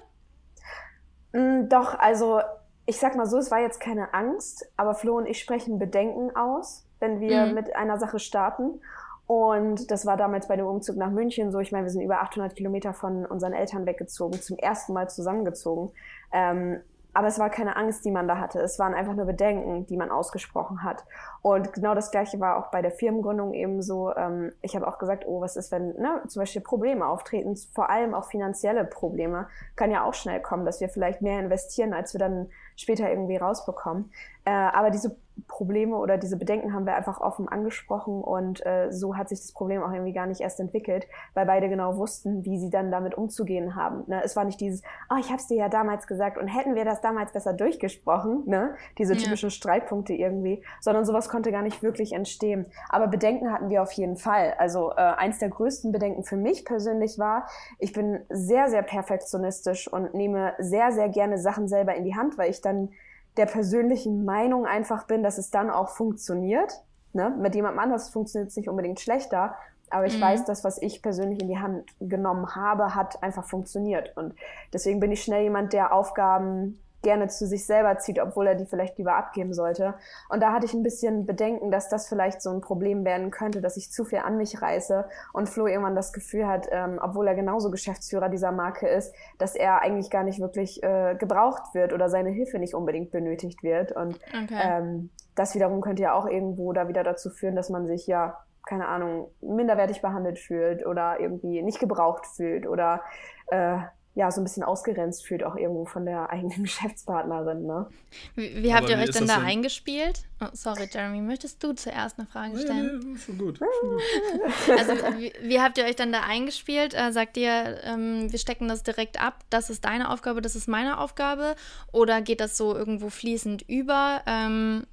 Mm, doch, also ich sag mal so, es war jetzt keine Angst, aber Flo und ich sprechen Bedenken aus, wenn wir mhm. mit einer Sache starten. Und das war damals bei dem Umzug nach München so. Ich meine, wir sind über 800 Kilometer von unseren Eltern weggezogen, zum ersten Mal zusammengezogen. Ähm, aber es war keine Angst, die man da hatte. Es waren einfach nur Bedenken, die man ausgesprochen hat. Und genau das Gleiche war auch bei der Firmengründung eben so. Ähm, ich habe auch gesagt, oh, was ist, wenn ne, zum Beispiel Probleme auftreten, vor allem auch finanzielle Probleme, kann ja auch schnell kommen, dass wir vielleicht mehr investieren, als wir dann später irgendwie rausbekommen. Äh, aber diese Probleme oder diese Bedenken haben wir einfach offen angesprochen und äh, so hat sich das Problem auch irgendwie gar nicht erst entwickelt, weil beide genau wussten, wie sie dann damit umzugehen haben. Ne? Es war nicht dieses, oh, ich habe es dir ja damals gesagt und hätten wir das damals besser durchgesprochen, ne? diese typischen ja. Streitpunkte irgendwie, sondern sowas konnte gar nicht wirklich entstehen. Aber Bedenken hatten wir auf jeden Fall. Also äh, eins der größten Bedenken für mich persönlich war, ich bin sehr, sehr perfektionistisch und nehme sehr, sehr gerne Sachen selber in die Hand, weil ich dann der persönlichen Meinung einfach bin, dass es dann auch funktioniert. Ne? Mit jemandem anders funktioniert es nicht unbedingt schlechter, aber ich mhm. weiß, dass was ich persönlich in die Hand genommen habe, hat einfach funktioniert. Und deswegen bin ich schnell jemand, der Aufgaben gerne zu sich selber zieht, obwohl er die vielleicht lieber abgeben sollte. Und da hatte ich ein bisschen Bedenken, dass das vielleicht so ein Problem werden könnte, dass ich zu viel an mich reiße und Flo irgendwann das Gefühl hat, ähm, obwohl er genauso Geschäftsführer dieser Marke ist, dass er eigentlich gar nicht wirklich äh, gebraucht wird oder seine Hilfe nicht unbedingt benötigt wird. Und okay. ähm, das wiederum könnte ja auch irgendwo da wieder dazu führen, dass man sich ja keine Ahnung, minderwertig behandelt fühlt oder irgendwie nicht gebraucht fühlt oder äh, ja, so ein bisschen ausgrenzt fühlt, auch irgendwo von der eigenen Geschäftspartnerin. Ne? Wie, wie habt ihr euch denn da denn? eingespielt? Oh, sorry, Jeremy, möchtest du zuerst eine Frage stellen? Nee, nee, schon gut. Schon gut. also, wie, wie, habt ihr euch dann da eingespielt? Äh, sagt ihr, ähm, wir stecken das direkt ab, das ist deine Aufgabe, das ist meine Aufgabe? Oder geht das so irgendwo fließend über? Ähm,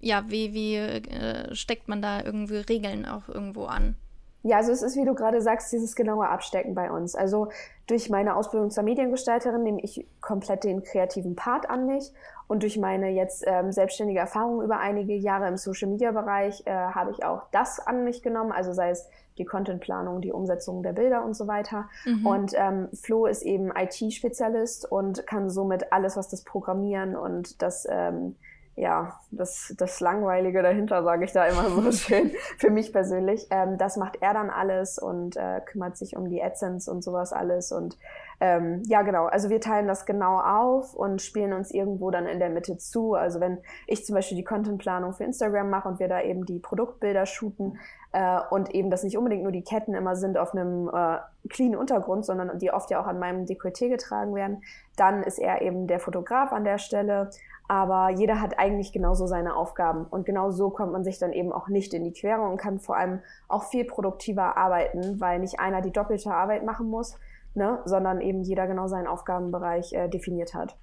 ja, wie, wie äh, steckt man da irgendwie Regeln auch irgendwo an? Ja, also es ist, wie du gerade sagst, dieses genaue Abstecken bei uns. Also durch meine Ausbildung zur Mediengestalterin nehme ich komplett den kreativen Part an mich und durch meine jetzt ähm, selbstständige Erfahrung über einige Jahre im Social-Media-Bereich äh, habe ich auch das an mich genommen, also sei es die Contentplanung, die Umsetzung der Bilder und so weiter. Mhm. Und ähm, Flo ist eben IT-Spezialist und kann somit alles, was das Programmieren und das ähm, ja, das, das Langweilige dahinter, sage ich da immer so schön, für mich persönlich. Ähm, das macht er dann alles und äh, kümmert sich um die AdSense und sowas alles. Und ähm, ja, genau, also wir teilen das genau auf und spielen uns irgendwo dann in der Mitte zu. Also wenn ich zum Beispiel die Contentplanung für Instagram mache und wir da eben die Produktbilder shooten äh, und eben das nicht unbedingt nur die Ketten immer sind auf einem äh, clean Untergrund, sondern die oft ja auch an meinem Dekolleté getragen werden, dann ist er eben der Fotograf an der Stelle aber jeder hat eigentlich genauso seine Aufgaben. Und genau so kommt man sich dann eben auch nicht in die Quere und kann vor allem auch viel produktiver arbeiten, weil nicht einer die doppelte Arbeit machen muss, ne, sondern eben jeder genau seinen Aufgabenbereich äh, definiert hat.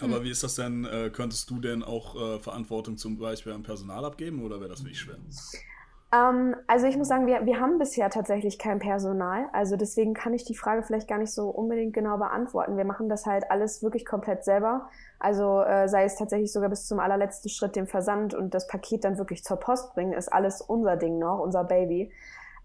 Aber hm. wie ist das denn? Äh, könntest du denn auch äh, Verantwortung zum Beispiel am Personal abgeben oder wäre das wirklich schwer? Ähm, also ich muss sagen, wir, wir haben bisher tatsächlich kein Personal. Also deswegen kann ich die Frage vielleicht gar nicht so unbedingt genau beantworten. Wir machen das halt alles wirklich komplett selber. Also äh, sei es tatsächlich sogar bis zum allerletzten Schritt, dem Versand und das Paket dann wirklich zur Post bringen, ist alles unser Ding noch, unser Baby.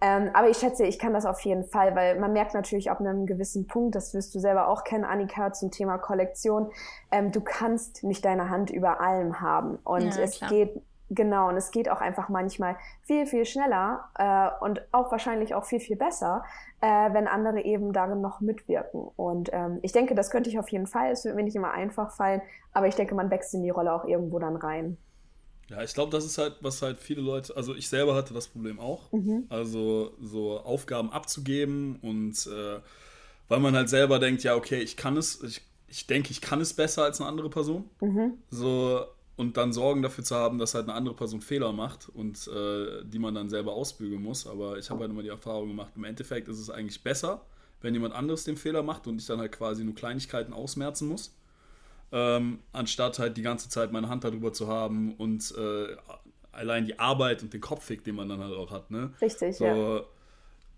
Ähm, aber ich schätze, ich kann das auf jeden Fall, weil man merkt natürlich ab einem gewissen Punkt, das wirst du selber auch kennen, Annika, zum Thema Kollektion, ähm, du kannst nicht deine Hand über allem haben. Und ja, es klar. geht Genau, und es geht auch einfach manchmal viel, viel schneller äh, und auch wahrscheinlich auch viel, viel besser, äh, wenn andere eben darin noch mitwirken. Und ähm, ich denke, das könnte ich auf jeden Fall. Es wird mir nicht immer einfach fallen, aber ich denke, man wächst in die Rolle auch irgendwo dann rein. Ja, ich glaube, das ist halt, was halt viele Leute, also ich selber hatte das Problem auch. Mhm. Also so Aufgaben abzugeben und äh, weil man halt selber denkt, ja, okay, ich kann es, ich, ich denke, ich kann es besser als eine andere Person. Mhm. So, und dann Sorgen dafür zu haben, dass halt eine andere Person Fehler macht und äh, die man dann selber ausbügeln muss. Aber ich habe halt immer die Erfahrung gemacht, im Endeffekt ist es eigentlich besser, wenn jemand anderes den Fehler macht und ich dann halt quasi nur Kleinigkeiten ausmerzen muss, ähm, anstatt halt die ganze Zeit meine Hand darüber zu haben und äh, allein die Arbeit und den Kopfweg, den man dann halt auch hat. Ne? Richtig, so, ja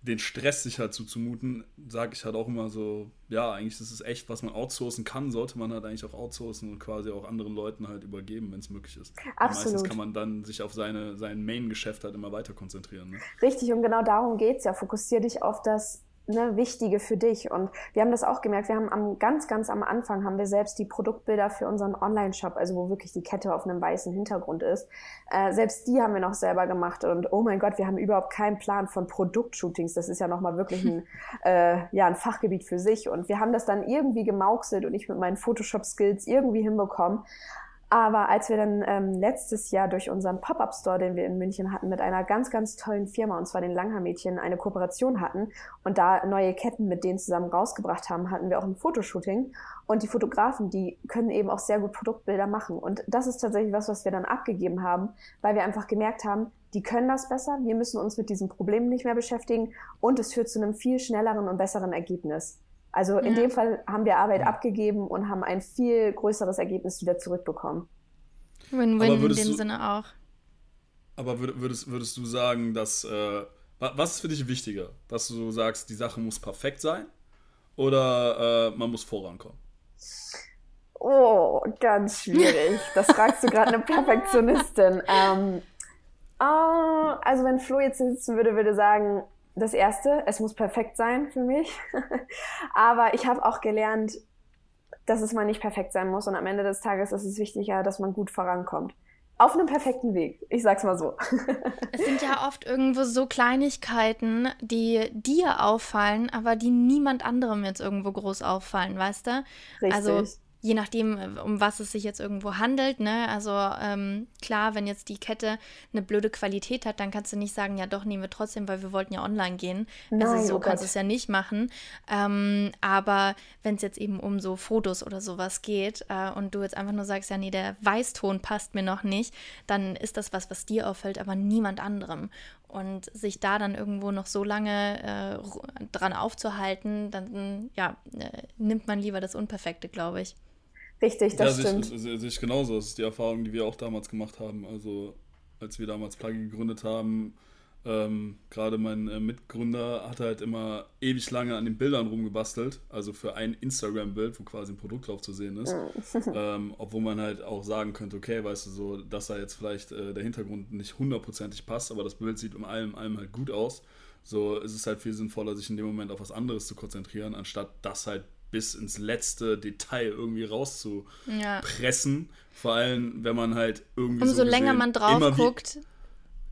den Stress sich halt zuzumuten, sage ich halt auch immer so, ja, eigentlich ist es echt, was man outsourcen kann, sollte man halt eigentlich auch outsourcen und quasi auch anderen Leuten halt übergeben, wenn es möglich ist. Absolut. meistens kann man dann sich auf seine, sein Main-Geschäft halt immer weiter konzentrieren. Ne? Richtig, und genau darum geht es ja. Fokussier dich auf das ne, Wichtige für dich. Und wir haben das auch gemerkt. Wir haben am ganz, ganz am Anfang haben wir selbst die Produktbilder für unseren Online-Shop, also wo wirklich die Kette auf einem weißen Hintergrund ist. Äh, selbst die haben wir noch selber gemacht. Und oh mein Gott, wir haben überhaupt keinen Plan von Produktshootings. Das ist ja nochmal wirklich ein, äh, ja, ein Fachgebiet für sich. Und wir haben das dann irgendwie gemauxelt und ich mit meinen Photoshop-Skills irgendwie hinbekommen. Aber als wir dann ähm, letztes Jahr durch unseren Pop-Up-Store, den wir in München hatten, mit einer ganz, ganz tollen Firma, und zwar den Langhaar-Mädchen, eine Kooperation hatten und da neue Ketten mit denen zusammen rausgebracht haben, hatten wir auch ein Fotoshooting. Und die Fotografen, die können eben auch sehr gut Produktbilder machen. Und das ist tatsächlich was, was wir dann abgegeben haben, weil wir einfach gemerkt haben, die können das besser, wir müssen uns mit diesen Problemen nicht mehr beschäftigen und es führt zu einem viel schnelleren und besseren Ergebnis. Also in ja. dem Fall haben wir Arbeit ja. abgegeben und haben ein viel größeres Ergebnis wieder zurückbekommen. Win-win in dem du, Sinne auch. Aber würdest, würdest du sagen, dass äh, was ist für dich wichtiger? Dass du sagst, die Sache muss perfekt sein oder äh, man muss vorankommen? Oh, ganz schwierig. Das fragst du gerade eine Perfektionistin. Ähm, oh, also wenn Flo jetzt sitzen würde, würde sagen, das Erste, es muss perfekt sein für mich. Aber ich habe auch gelernt, dass es mal nicht perfekt sein muss und am Ende des Tages ist es wichtiger, dass man gut vorankommt. Auf einem perfekten Weg, ich sag's mal so. es sind ja oft irgendwo so Kleinigkeiten, die dir auffallen, aber die niemand anderem jetzt irgendwo groß auffallen, weißt du? Richtig. Also je nachdem, äh, um was es sich jetzt irgendwo handelt. Ne? Also ähm, klar, wenn jetzt die Kette eine blöde Qualität hat, dann kannst du nicht sagen, ja doch, nehmen wir trotzdem, weil wir wollten ja online gehen. Also Nein, also so oh kannst du es ja nicht machen. Ähm, aber wenn es jetzt eben um so Fotos oder sowas geht äh, und du jetzt einfach nur sagst, ja nee, der Weißton passt mir noch nicht, dann ist das was, was dir auffällt, aber niemand anderem. Und sich da dann irgendwo noch so lange äh, dran aufzuhalten, dann ja, äh, nimmt man lieber das Unperfekte, glaube ich. Richtig, das ja, stimmt. Sehe ich genauso. Das ist die Erfahrung, die wir auch damals gemacht haben. Also, als wir damals Plugin gegründet haben, ähm, gerade mein äh, Mitgründer hat halt immer ewig lange an den Bildern rumgebastelt. Also für ein Instagram-Bild, wo quasi ein Produkt drauf zu sehen ist. ähm, obwohl man halt auch sagen könnte, okay, weißt du, so, dass da jetzt vielleicht äh, der Hintergrund nicht hundertprozentig passt, aber das Bild sieht um allem, allem halt gut aus. So ist es halt viel sinnvoller, sich in dem Moment auf was anderes zu konzentrieren, anstatt das halt bis ins letzte Detail irgendwie rauszupressen. Ja. Vor allem, wenn man halt irgendwie. Umso so länger man drauf guckt.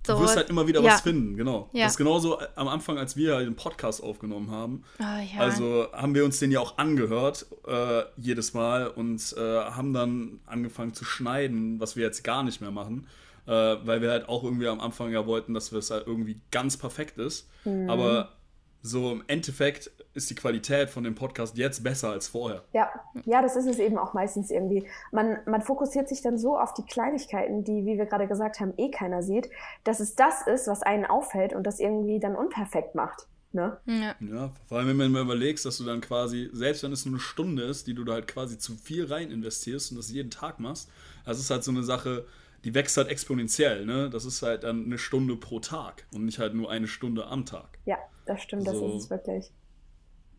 So. Du wirst halt immer wieder ja. was finden, genau. Ja. Das ist genauso am Anfang, als wir halt den Podcast aufgenommen haben. Oh, ja. Also haben wir uns den ja auch angehört, äh, jedes Mal, und äh, haben dann angefangen zu schneiden, was wir jetzt gar nicht mehr machen. Äh, weil wir halt auch irgendwie am Anfang ja wollten, dass es halt irgendwie ganz perfekt ist. Mhm. Aber so im Endeffekt ist die Qualität von dem Podcast jetzt besser als vorher. Ja, ja, das ist es eben auch meistens irgendwie. Man, man fokussiert sich dann so auf die Kleinigkeiten, die, wie wir gerade gesagt haben, eh keiner sieht, dass es das ist, was einen auffällt und das irgendwie dann unperfekt macht. Ne? Ja. ja, vor allem wenn man mal überlegst, dass du dann quasi, selbst wenn es nur eine Stunde ist, die du da halt quasi zu viel rein investierst und das jeden Tag machst, das ist halt so eine Sache, die wächst halt exponentiell, ne? Das ist halt dann eine Stunde pro Tag und nicht halt nur eine Stunde am Tag. Ja, das stimmt, das ist es wirklich.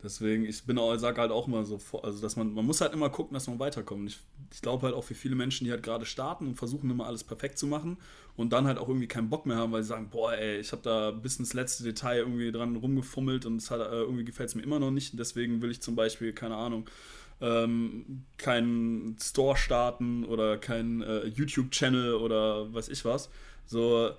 Deswegen, ich bin auch, sage halt auch immer so, also dass man, man muss halt immer gucken, dass man weiterkommt. Ich, ich glaube halt auch für viele Menschen, die halt gerade starten und versuchen immer alles perfekt zu machen und dann halt auch irgendwie keinen Bock mehr haben, weil sie sagen, boah, ey, ich habe da bis ins letzte Detail irgendwie dran rumgefummelt und es hat, äh, irgendwie gefällt es mir immer noch nicht. Deswegen will ich zum Beispiel, keine Ahnung, ähm, keinen Store starten oder keinen äh, YouTube-Channel oder weiß ich was. So,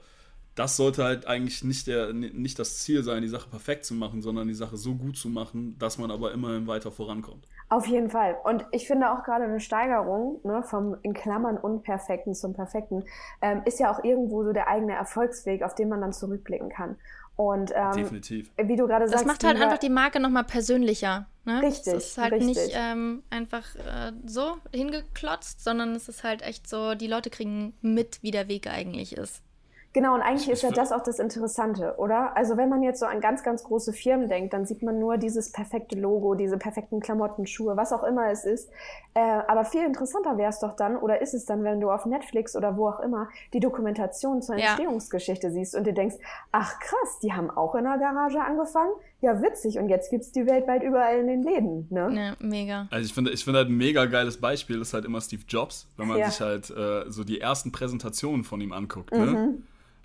das sollte halt eigentlich nicht, der, nicht das Ziel sein, die Sache perfekt zu machen, sondern die Sache so gut zu machen, dass man aber immerhin weiter vorankommt. Auf jeden Fall. Und ich finde auch gerade eine Steigerung ne, vom in Klammern Unperfekten zum Perfekten ähm, ist ja auch irgendwo so der eigene Erfolgsweg, auf den man dann zurückblicken kann. Und ähm, Definitiv. wie du gerade sagst. Das macht halt einfach die Marke nochmal persönlicher. Ne? Richtig. Es ist halt richtig. nicht ähm, einfach äh, so hingeklotzt, sondern es ist halt echt so, die Leute kriegen mit, wie der Weg eigentlich ist. Genau, und eigentlich ist ja das auch das Interessante, oder? Also wenn man jetzt so an ganz, ganz große Firmen denkt, dann sieht man nur dieses perfekte Logo, diese perfekten Klamotten, Schuhe, was auch immer es ist. Äh, aber viel interessanter wäre es doch dann, oder ist es dann, wenn du auf Netflix oder wo auch immer die Dokumentation zur Entstehungsgeschichte ja. siehst und dir denkst, ach krass, die haben auch in der Garage angefangen? Ja, witzig. Und jetzt gibt's die weltweit überall in den Läden, ne? Ja, mega. Also ich finde, ich finde halt ein mega geiles Beispiel ist halt immer Steve Jobs, wenn man ja. sich halt äh, so die ersten Präsentationen von ihm anguckt, ne? mhm. ne?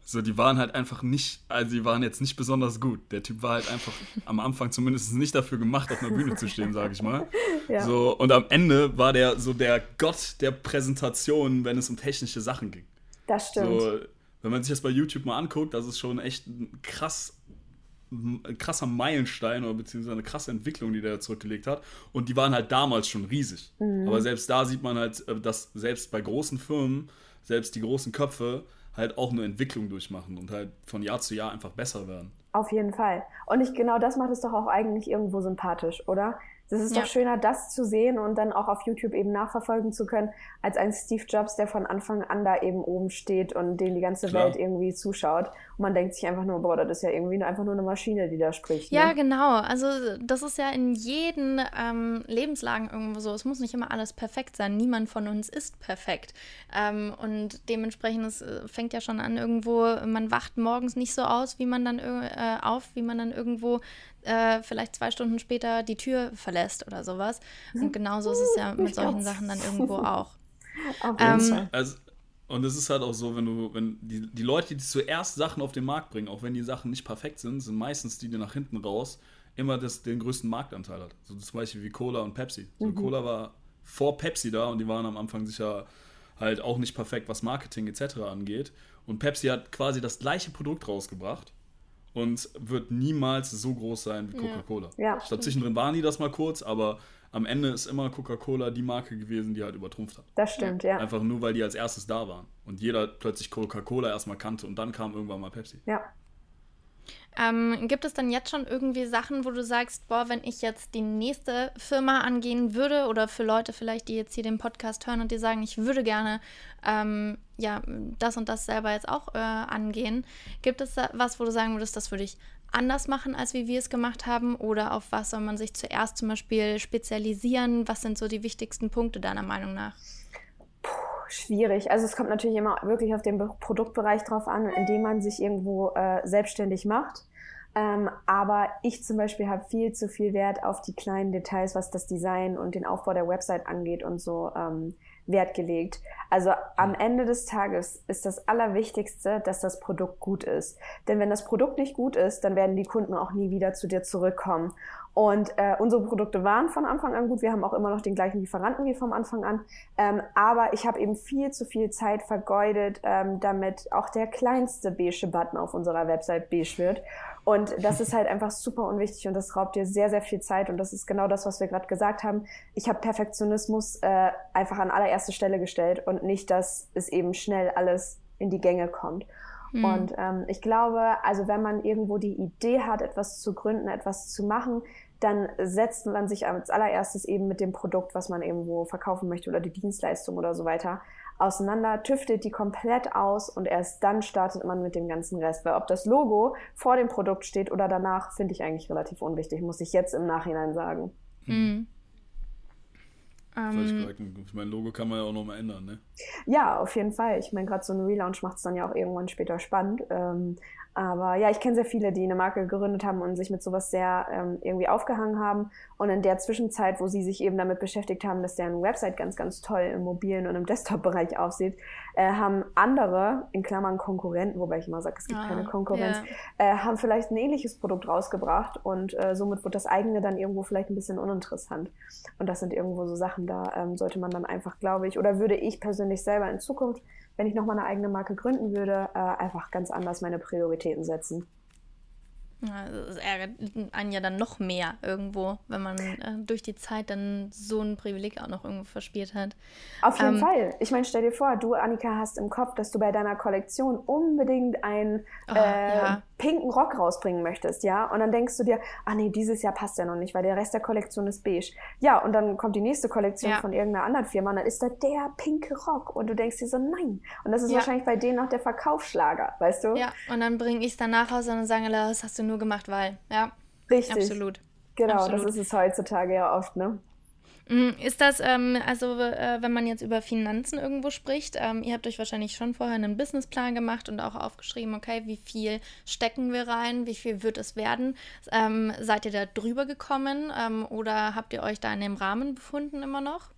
So, die waren halt einfach nicht, also die waren jetzt nicht besonders gut. Der Typ war halt einfach am Anfang zumindest nicht dafür gemacht, auf einer Bühne zu stehen, sage ich mal. Ja. So, und am Ende war der so der Gott der Präsentation, wenn es um technische Sachen ging. Das stimmt. So, wenn man sich das bei YouTube mal anguckt, das ist schon echt ein krass ein krasser Meilenstein oder beziehungsweise eine krasse Entwicklung, die der zurückgelegt hat. Und die waren halt damals schon riesig. Mhm. Aber selbst da sieht man halt, äh, dass selbst bei großen Firmen, selbst die großen Köpfe halt auch eine Entwicklung durchmachen und halt von Jahr zu Jahr einfach besser werden. Auf jeden Fall. Und ich, genau das macht es doch auch eigentlich irgendwo sympathisch, oder? Es ist ja. doch schöner, das zu sehen und dann auch auf YouTube eben nachverfolgen zu können, als ein Steve Jobs, der von Anfang an da eben oben steht und den die ganze Klar. Welt irgendwie zuschaut. Und man denkt sich einfach nur, boah, das ist ja irgendwie einfach nur eine Maschine, die da spricht. Ne? Ja, genau. Also das ist ja in jeden ähm, Lebenslagen irgendwo so. Es muss nicht immer alles perfekt sein. Niemand von uns ist perfekt. Ähm, und dementsprechend, es äh, fängt ja schon an irgendwo, man wacht morgens nicht so aus, wie man dann äh, auf, wie man dann irgendwo äh, vielleicht zwei Stunden später die Tür verlässt oder sowas. Und genauso ist es ja mit solchen Sachen dann irgendwo auch. Ähm, also, und es ist halt auch so, wenn du, wenn die, die Leute, die zuerst Sachen auf den Markt bringen, auch wenn die Sachen nicht perfekt sind, sind meistens die, die nach hinten raus immer das, den größten Marktanteil hat. So zum Beispiel wie Cola und Pepsi. So, mhm. Cola war vor Pepsi da und die waren am Anfang sicher halt auch nicht perfekt, was Marketing etc. angeht. Und Pepsi hat quasi das gleiche Produkt rausgebracht und wird niemals so groß sein wie Coca-Cola. Ja. Ich glaube, zwischendrin waren die das mal kurz, aber am Ende ist immer Coca-Cola die Marke gewesen, die halt übertrumpft hat. Das stimmt, ja. Einfach nur, weil die als erstes da waren und jeder plötzlich Coca-Cola erstmal kannte und dann kam irgendwann mal Pepsi. Ja. Ähm, gibt es dann jetzt schon irgendwie Sachen, wo du sagst, boah, wenn ich jetzt die nächste Firma angehen würde oder für Leute vielleicht, die jetzt hier den Podcast hören und die sagen, ich würde gerne ähm, ja das und das selber jetzt auch äh, angehen, gibt es da was, wo du sagen würdest, das würde ich anders machen, als wie wir es gemacht haben? Oder auf was soll man sich zuerst zum Beispiel spezialisieren? Was sind so die wichtigsten Punkte deiner Meinung nach? Schwierig. Also es kommt natürlich immer wirklich auf den Produktbereich drauf an, in dem man sich irgendwo äh, selbstständig macht. Ähm, aber ich zum Beispiel habe viel zu viel Wert auf die kleinen Details, was das Design und den Aufbau der Website angeht und so ähm, Wert gelegt. Also am Ende des Tages ist das Allerwichtigste, dass das Produkt gut ist. Denn wenn das Produkt nicht gut ist, dann werden die Kunden auch nie wieder zu dir zurückkommen. Und äh, unsere Produkte waren von Anfang an gut. Wir haben auch immer noch den gleichen Lieferanten wie vom Anfang an. Ähm, aber ich habe eben viel zu viel Zeit vergeudet, ähm, damit auch der kleinste beige Button auf unserer Website beige wird. Und das ist halt einfach super unwichtig und das raubt dir sehr, sehr viel Zeit. Und das ist genau das, was wir gerade gesagt haben. Ich habe Perfektionismus äh, einfach an allererste Stelle gestellt und nicht, dass es eben schnell alles in die Gänge kommt. Mhm. Und ähm, ich glaube, also wenn man irgendwo die Idee hat, etwas zu gründen, etwas zu machen, dann setzt man sich als allererstes eben mit dem Produkt, was man irgendwo verkaufen möchte oder die Dienstleistung oder so weiter auseinander, tüftet die komplett aus und erst dann startet man mit dem ganzen Rest. Weil ob das Logo vor dem Produkt steht oder danach, finde ich eigentlich relativ unwichtig, muss ich jetzt im Nachhinein sagen. Mhm. Ähm, ich mein Logo kann man ja auch nochmal ändern, ne? Ja, auf jeden Fall. Ich meine, gerade so ein Relaunch macht es dann ja auch irgendwann später spannend. Ähm, aber ja, ich kenne sehr viele, die eine Marke gegründet haben und sich mit sowas sehr ähm, irgendwie aufgehangen haben. Und in der Zwischenzeit, wo sie sich eben damit beschäftigt haben, dass deren Website ganz, ganz toll im mobilen und im Desktop-Bereich aussieht, äh, haben andere, in Klammern Konkurrenten, wobei ich immer sage, es gibt ah, keine Konkurrenz, yeah. äh, haben vielleicht ein ähnliches Produkt rausgebracht und äh, somit wird das eigene dann irgendwo vielleicht ein bisschen uninteressant. Und das sind irgendwo so Sachen, da ähm, sollte man dann einfach, glaube ich, oder würde ich persönlich selber in Zukunft wenn ich nochmal eine eigene Marke gründen würde, äh, einfach ganz anders meine Prioritäten setzen. Das ärgert einen ja dann noch mehr irgendwo, wenn man äh, durch die Zeit dann so ein Privileg auch noch irgendwo verspielt hat. Auf jeden ähm, Fall. Ich meine, stell dir vor, du, Annika, hast im Kopf, dass du bei deiner Kollektion unbedingt einen oh, äh, ja. Pinken Rock rausbringen möchtest, ja? Und dann denkst du dir, ah nee, dieses Jahr passt ja noch nicht, weil der Rest der Kollektion ist beige. Ja, und dann kommt die nächste Kollektion ja. von irgendeiner anderen Firma und dann ist da der pinke Rock und du denkst dir so, nein. Und das ist ja. wahrscheinlich bei denen auch der Verkaufsschlager, weißt du? Ja, und dann bringe ich es dann nach Hause und sage, das hast du nur nur gemacht, weil, ja. Richtig. Absolut. Genau, Absolut. das ist es heutzutage ja oft, ne? Mm, ist das, ähm, also äh, wenn man jetzt über Finanzen irgendwo spricht, ähm, ihr habt euch wahrscheinlich schon vorher einen Businessplan gemacht und auch aufgeschrieben, okay, wie viel stecken wir rein, wie viel wird es werden? Ähm, seid ihr da drüber gekommen ähm, oder habt ihr euch da in dem Rahmen befunden immer noch?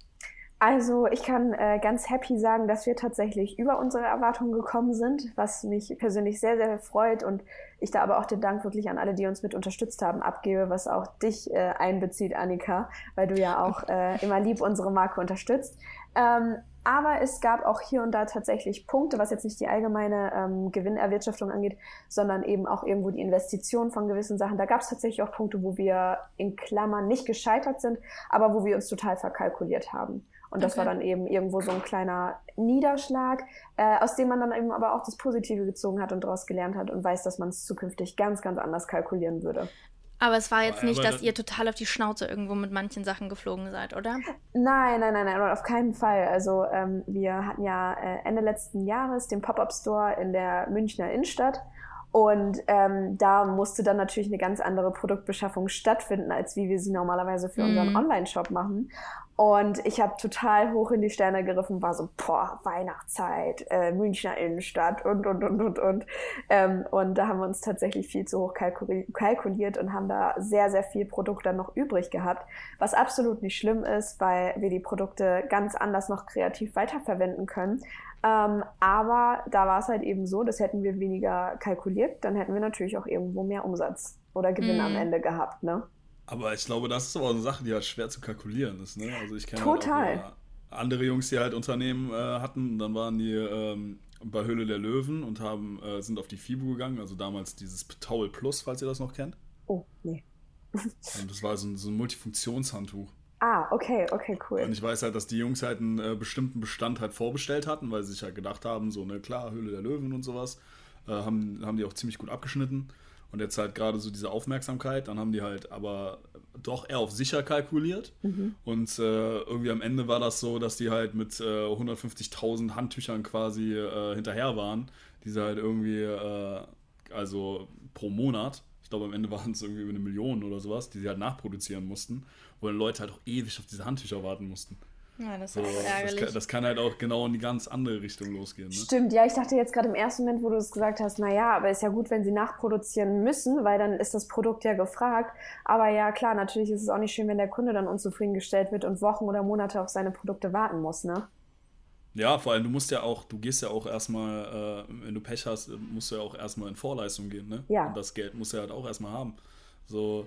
Also ich kann äh, ganz happy sagen, dass wir tatsächlich über unsere Erwartungen gekommen sind, was mich persönlich sehr, sehr freut und ich da aber auch den Dank wirklich an alle, die uns mit unterstützt haben, abgebe, was auch dich äh, einbezieht, Annika, weil du ja auch äh, immer lieb unsere Marke unterstützt. Ähm, aber es gab auch hier und da tatsächlich Punkte, was jetzt nicht die allgemeine ähm, Gewinnerwirtschaftung angeht, sondern eben auch irgendwo die Investition von gewissen Sachen. Da gab es tatsächlich auch Punkte, wo wir in Klammern nicht gescheitert sind, aber wo wir uns total verkalkuliert haben. Und das okay. war dann eben irgendwo so ein kleiner Niederschlag, äh, aus dem man dann eben aber auch das Positive gezogen hat und daraus gelernt hat und weiß, dass man es zukünftig ganz, ganz anders kalkulieren würde. Aber es war jetzt nicht, dass ihr total auf die Schnauze irgendwo mit manchen Sachen geflogen seid, oder? Nein, nein, nein, nein, auf keinen Fall. Also ähm, wir hatten ja äh, Ende letzten Jahres den Pop-up-Store in der Münchner Innenstadt. Und ähm, da musste dann natürlich eine ganz andere Produktbeschaffung stattfinden, als wie wir sie normalerweise für unseren mhm. Online-Shop machen. Und ich habe total hoch in die Sterne gegriffen, war so, boah, Weihnachtszeit, äh, Münchner Innenstadt und, und, und, und, und. Ähm, und da haben wir uns tatsächlich viel zu hoch kalkuliert und haben da sehr, sehr viel Produkt dann noch übrig gehabt, was absolut nicht schlimm ist, weil wir die Produkte ganz anders noch kreativ weiterverwenden können. Ähm, aber da war es halt eben so, dass hätten wir weniger kalkuliert, dann hätten wir natürlich auch irgendwo mehr Umsatz oder Gewinn mm. am mhm. Ende gehabt, ne? Aber ich glaube, das ist aber eine Sache, die halt schwer zu kalkulieren ist. Ne? Also ich kenne Total. Halt andere Jungs, die halt Unternehmen äh, hatten, dann waren die ähm, bei Höhle der Löwen und haben, äh, sind auf die FIBO gegangen, also damals dieses Towel Plus, falls ihr das noch kennt. Oh, nee. und das war so ein, so ein Multifunktionshandtuch. Ah, okay, okay, cool. Und ich weiß halt, dass die Jungs halt einen äh, bestimmten Bestand halt vorbestellt hatten, weil sie sich halt gedacht haben, so, ne, klar, Höhle der Löwen und sowas, äh, haben, haben die auch ziemlich gut abgeschnitten. Und jetzt halt gerade so diese Aufmerksamkeit, dann haben die halt aber doch eher auf sicher kalkuliert. Mhm. Und äh, irgendwie am Ende war das so, dass die halt mit äh, 150.000 Handtüchern quasi äh, hinterher waren, die sie halt irgendwie, äh, also pro Monat, ich glaube am Ende waren es irgendwie über eine Million oder sowas, die sie halt nachproduzieren mussten, wo dann Leute halt auch ewig auf diese Handtücher warten mussten. Ja, das ist so, ärgerlich. Das kann, das kann, halt auch genau in die ganz andere Richtung losgehen. Ne? Stimmt, ja, ich dachte jetzt gerade im ersten Moment, wo du es gesagt hast, naja, aber ist ja gut, wenn sie nachproduzieren müssen, weil dann ist das Produkt ja gefragt. Aber ja, klar, natürlich ist es auch nicht schön, wenn der Kunde dann unzufriedengestellt wird und Wochen oder Monate auf seine Produkte warten muss, ne? Ja, vor allem, du musst ja auch, du gehst ja auch erstmal, äh, wenn du Pech hast, musst du ja auch erstmal in Vorleistung gehen, ne? Ja. Und das Geld musst du ja halt auch erstmal haben. So,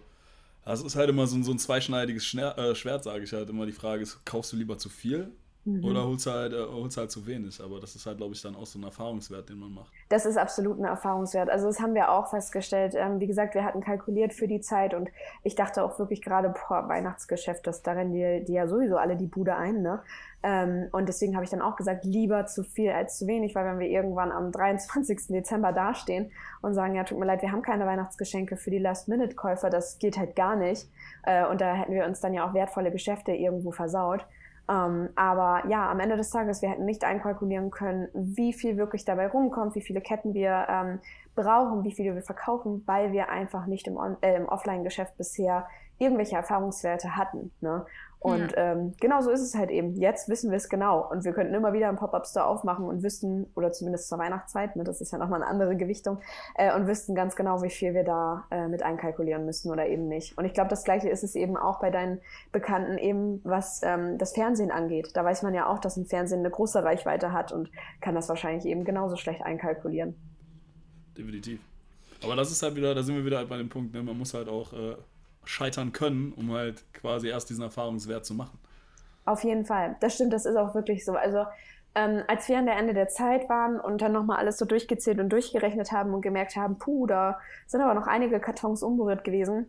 das ist halt immer so, so ein zweischneidiges Schner äh, Schwert, sage ich halt immer. Die Frage ist, kaufst du lieber zu viel mhm. oder holst du, halt, äh, holst halt zu wenig? Aber das ist halt, glaube ich, dann auch so ein Erfahrungswert, den man macht. Das ist absolut ein Erfahrungswert. Also das haben wir auch festgestellt. Ähm, wie gesagt, wir hatten kalkuliert für die Zeit und ich dachte auch wirklich gerade, boah, Weihnachtsgeschäft, das da rennen die, die ja sowieso alle die Bude ein, ne? Ähm, und deswegen habe ich dann auch gesagt, lieber zu viel als zu wenig, weil wenn wir irgendwann am 23. Dezember dastehen und sagen, ja, tut mir leid, wir haben keine Weihnachtsgeschenke für die Last-Minute-Käufer, das geht halt gar nicht. Äh, und da hätten wir uns dann ja auch wertvolle Geschäfte irgendwo versaut. Ähm, aber ja, am Ende des Tages, wir hätten nicht einkalkulieren können, wie viel wirklich dabei rumkommt, wie viele Ketten wir ähm, brauchen, wie viele wir verkaufen, weil wir einfach nicht im, äh, im Offline-Geschäft bisher irgendwelche Erfahrungswerte hatten. Ne? Und ja. ähm, genau so ist es halt eben. Jetzt wissen wir es genau. Und wir könnten immer wieder einen Pop-Up-Store aufmachen und wüssten, oder zumindest zur Weihnachtszeit, ne, das ist ja nochmal eine andere Gewichtung, äh, und wüssten ganz genau, wie viel wir da äh, mit einkalkulieren müssen oder eben nicht. Und ich glaube, das gleiche ist es eben auch bei deinen Bekannten eben, was ähm, das Fernsehen angeht. Da weiß man ja auch, dass ein Fernsehen eine große Reichweite hat und kann das wahrscheinlich eben genauso schlecht einkalkulieren. Definitiv. Aber das ist halt wieder, da sind wir wieder halt bei dem Punkt, ne? man muss halt auch äh, scheitern können, um halt quasi erst diesen Erfahrungswert zu machen. Auf jeden Fall. Das stimmt, das ist auch wirklich so. Also ähm, als wir an der Ende der Zeit waren und dann nochmal alles so durchgezählt und durchgerechnet haben und gemerkt haben, puh, da sind aber noch einige Kartons unberührt gewesen,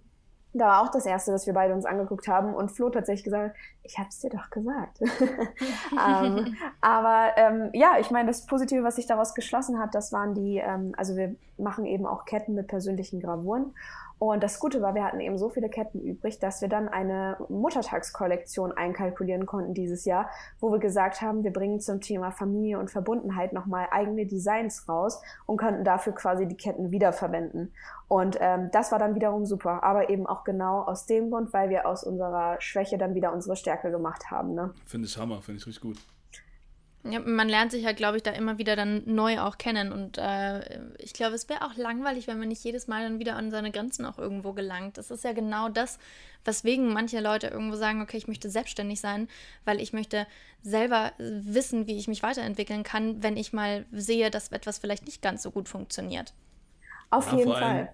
da war auch das Erste, dass wir beide uns angeguckt haben und Flo tatsächlich gesagt ich hab's dir doch gesagt. ähm, aber ähm, ja, ich meine, das Positive, was sich daraus geschlossen hat, das waren die, ähm, also wir machen eben auch Ketten mit persönlichen Gravuren und das Gute war, wir hatten eben so viele Ketten übrig, dass wir dann eine Muttertagskollektion einkalkulieren konnten dieses Jahr, wo wir gesagt haben, wir bringen zum Thema Familie und Verbundenheit nochmal eigene Designs raus und könnten dafür quasi die Ketten wiederverwenden. Und ähm, das war dann wiederum super, aber eben auch genau aus dem Grund, weil wir aus unserer Schwäche dann wieder unsere Stärke gemacht haben. Ne? Finde ich Hammer, finde ich richtig gut. Ja, man lernt sich ja, glaube ich, da immer wieder dann neu auch kennen. Und äh, ich glaube, es wäre auch langweilig, wenn man nicht jedes Mal dann wieder an seine Grenzen auch irgendwo gelangt. Das ist ja genau das, weswegen manche Leute irgendwo sagen, okay, ich möchte selbstständig sein, weil ich möchte selber wissen, wie ich mich weiterentwickeln kann, wenn ich mal sehe, dass etwas vielleicht nicht ganz so gut funktioniert. Auf ja, jeden Fall.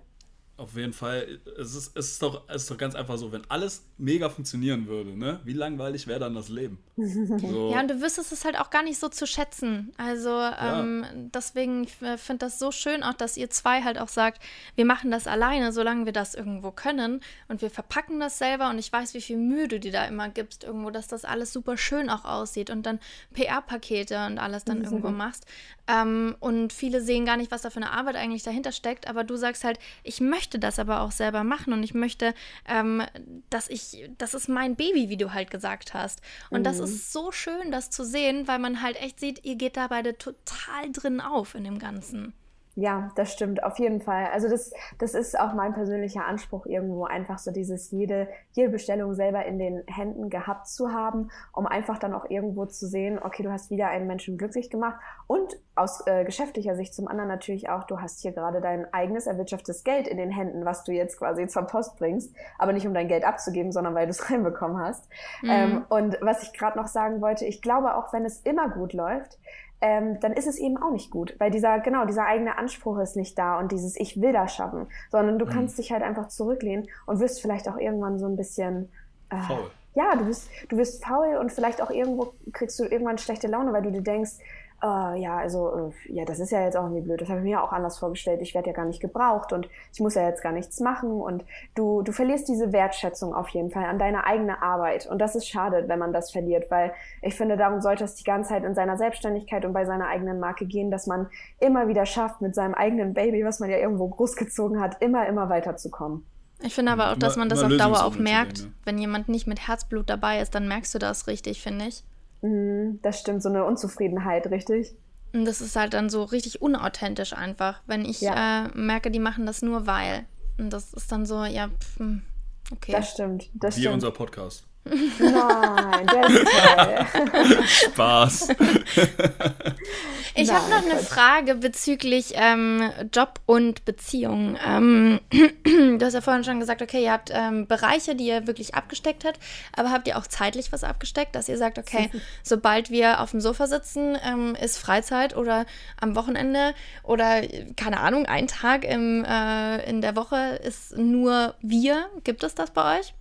Auf jeden Fall. Es ist, es, ist doch, es ist doch ganz einfach so, wenn alles mega funktionieren würde, ne? Wie langweilig wäre dann das Leben? So. Ja, und du wüsstest es halt auch gar nicht so zu schätzen. Also ja. ähm, deswegen, ich finde das so schön auch, dass ihr zwei halt auch sagt, wir machen das alleine, solange wir das irgendwo können. Und wir verpacken das selber und ich weiß, wie viel Mühe du dir da immer gibst, irgendwo, dass das alles super schön auch aussieht und dann PR-Pakete und alles dann mhm. irgendwo machst. Ähm, und viele sehen gar nicht, was da für eine Arbeit eigentlich dahinter steckt, aber du sagst halt, ich möchte das aber auch selber machen und ich möchte, ähm, dass ich, das ist mein Baby, wie du halt gesagt hast. Und mhm. das ist so schön, das zu sehen, weil man halt echt sieht, ihr geht da beide total drin auf in dem Ganzen. Ja, das stimmt, auf jeden Fall. Also das, das ist auch mein persönlicher Anspruch irgendwo, einfach so dieses jede, jede Bestellung selber in den Händen gehabt zu haben, um einfach dann auch irgendwo zu sehen, okay, du hast wieder einen Menschen glücklich gemacht und aus äh, geschäftlicher Sicht zum anderen natürlich auch, du hast hier gerade dein eigenes erwirtschaftetes Geld in den Händen, was du jetzt quasi zur Post bringst, aber nicht um dein Geld abzugeben, sondern weil du es reinbekommen hast. Mhm. Ähm, und was ich gerade noch sagen wollte, ich glaube auch, wenn es immer gut läuft, ähm, dann ist es eben auch nicht gut, weil dieser, genau, dieser eigene Anspruch ist nicht da und dieses Ich will das schaffen, sondern du mhm. kannst dich halt einfach zurücklehnen und wirst vielleicht auch irgendwann so ein bisschen äh, faul. Ja, du bist, du wirst faul und vielleicht auch irgendwo kriegst du irgendwann schlechte Laune, weil du dir denkst, äh, ja, also, äh, ja, das ist ja jetzt auch irgendwie blöd. Das habe ich mir auch anders vorgestellt. Ich werde ja gar nicht gebraucht und ich muss ja jetzt gar nichts machen. Und du, du verlierst diese Wertschätzung auf jeden Fall an deine eigene Arbeit. Und das ist schade, wenn man das verliert, weil ich finde, darum sollte es die ganze Zeit in seiner Selbstständigkeit und bei seiner eigenen Marke gehen, dass man immer wieder schafft, mit seinem eigenen Baby, was man ja irgendwo großgezogen hat, immer, immer weiterzukommen. Ich finde aber auch, dass man das auf Dauer auch merkt. Ne? Wenn jemand nicht mit Herzblut dabei ist, dann merkst du das richtig, finde ich. Mhm, das stimmt, so eine Unzufriedenheit, richtig? Und das ist halt dann so richtig unauthentisch einfach, wenn ich ja. äh, merke, die machen das nur weil. Und das ist dann so, ja, pff, hm, okay. Das stimmt, das Wie stimmt. unser Podcast. Nein, der ist toll. Spaß. ich habe noch eine Frage bezüglich ähm, Job und Beziehung. Ähm, du hast ja vorhin schon gesagt, okay, ihr habt ähm, Bereiche, die ihr wirklich abgesteckt habt, aber habt ihr auch zeitlich was abgesteckt, dass ihr sagt, okay, sobald wir auf dem Sofa sitzen, ähm, ist Freizeit oder am Wochenende oder keine Ahnung, ein Tag im, äh, in der Woche ist nur wir. Gibt es das bei euch?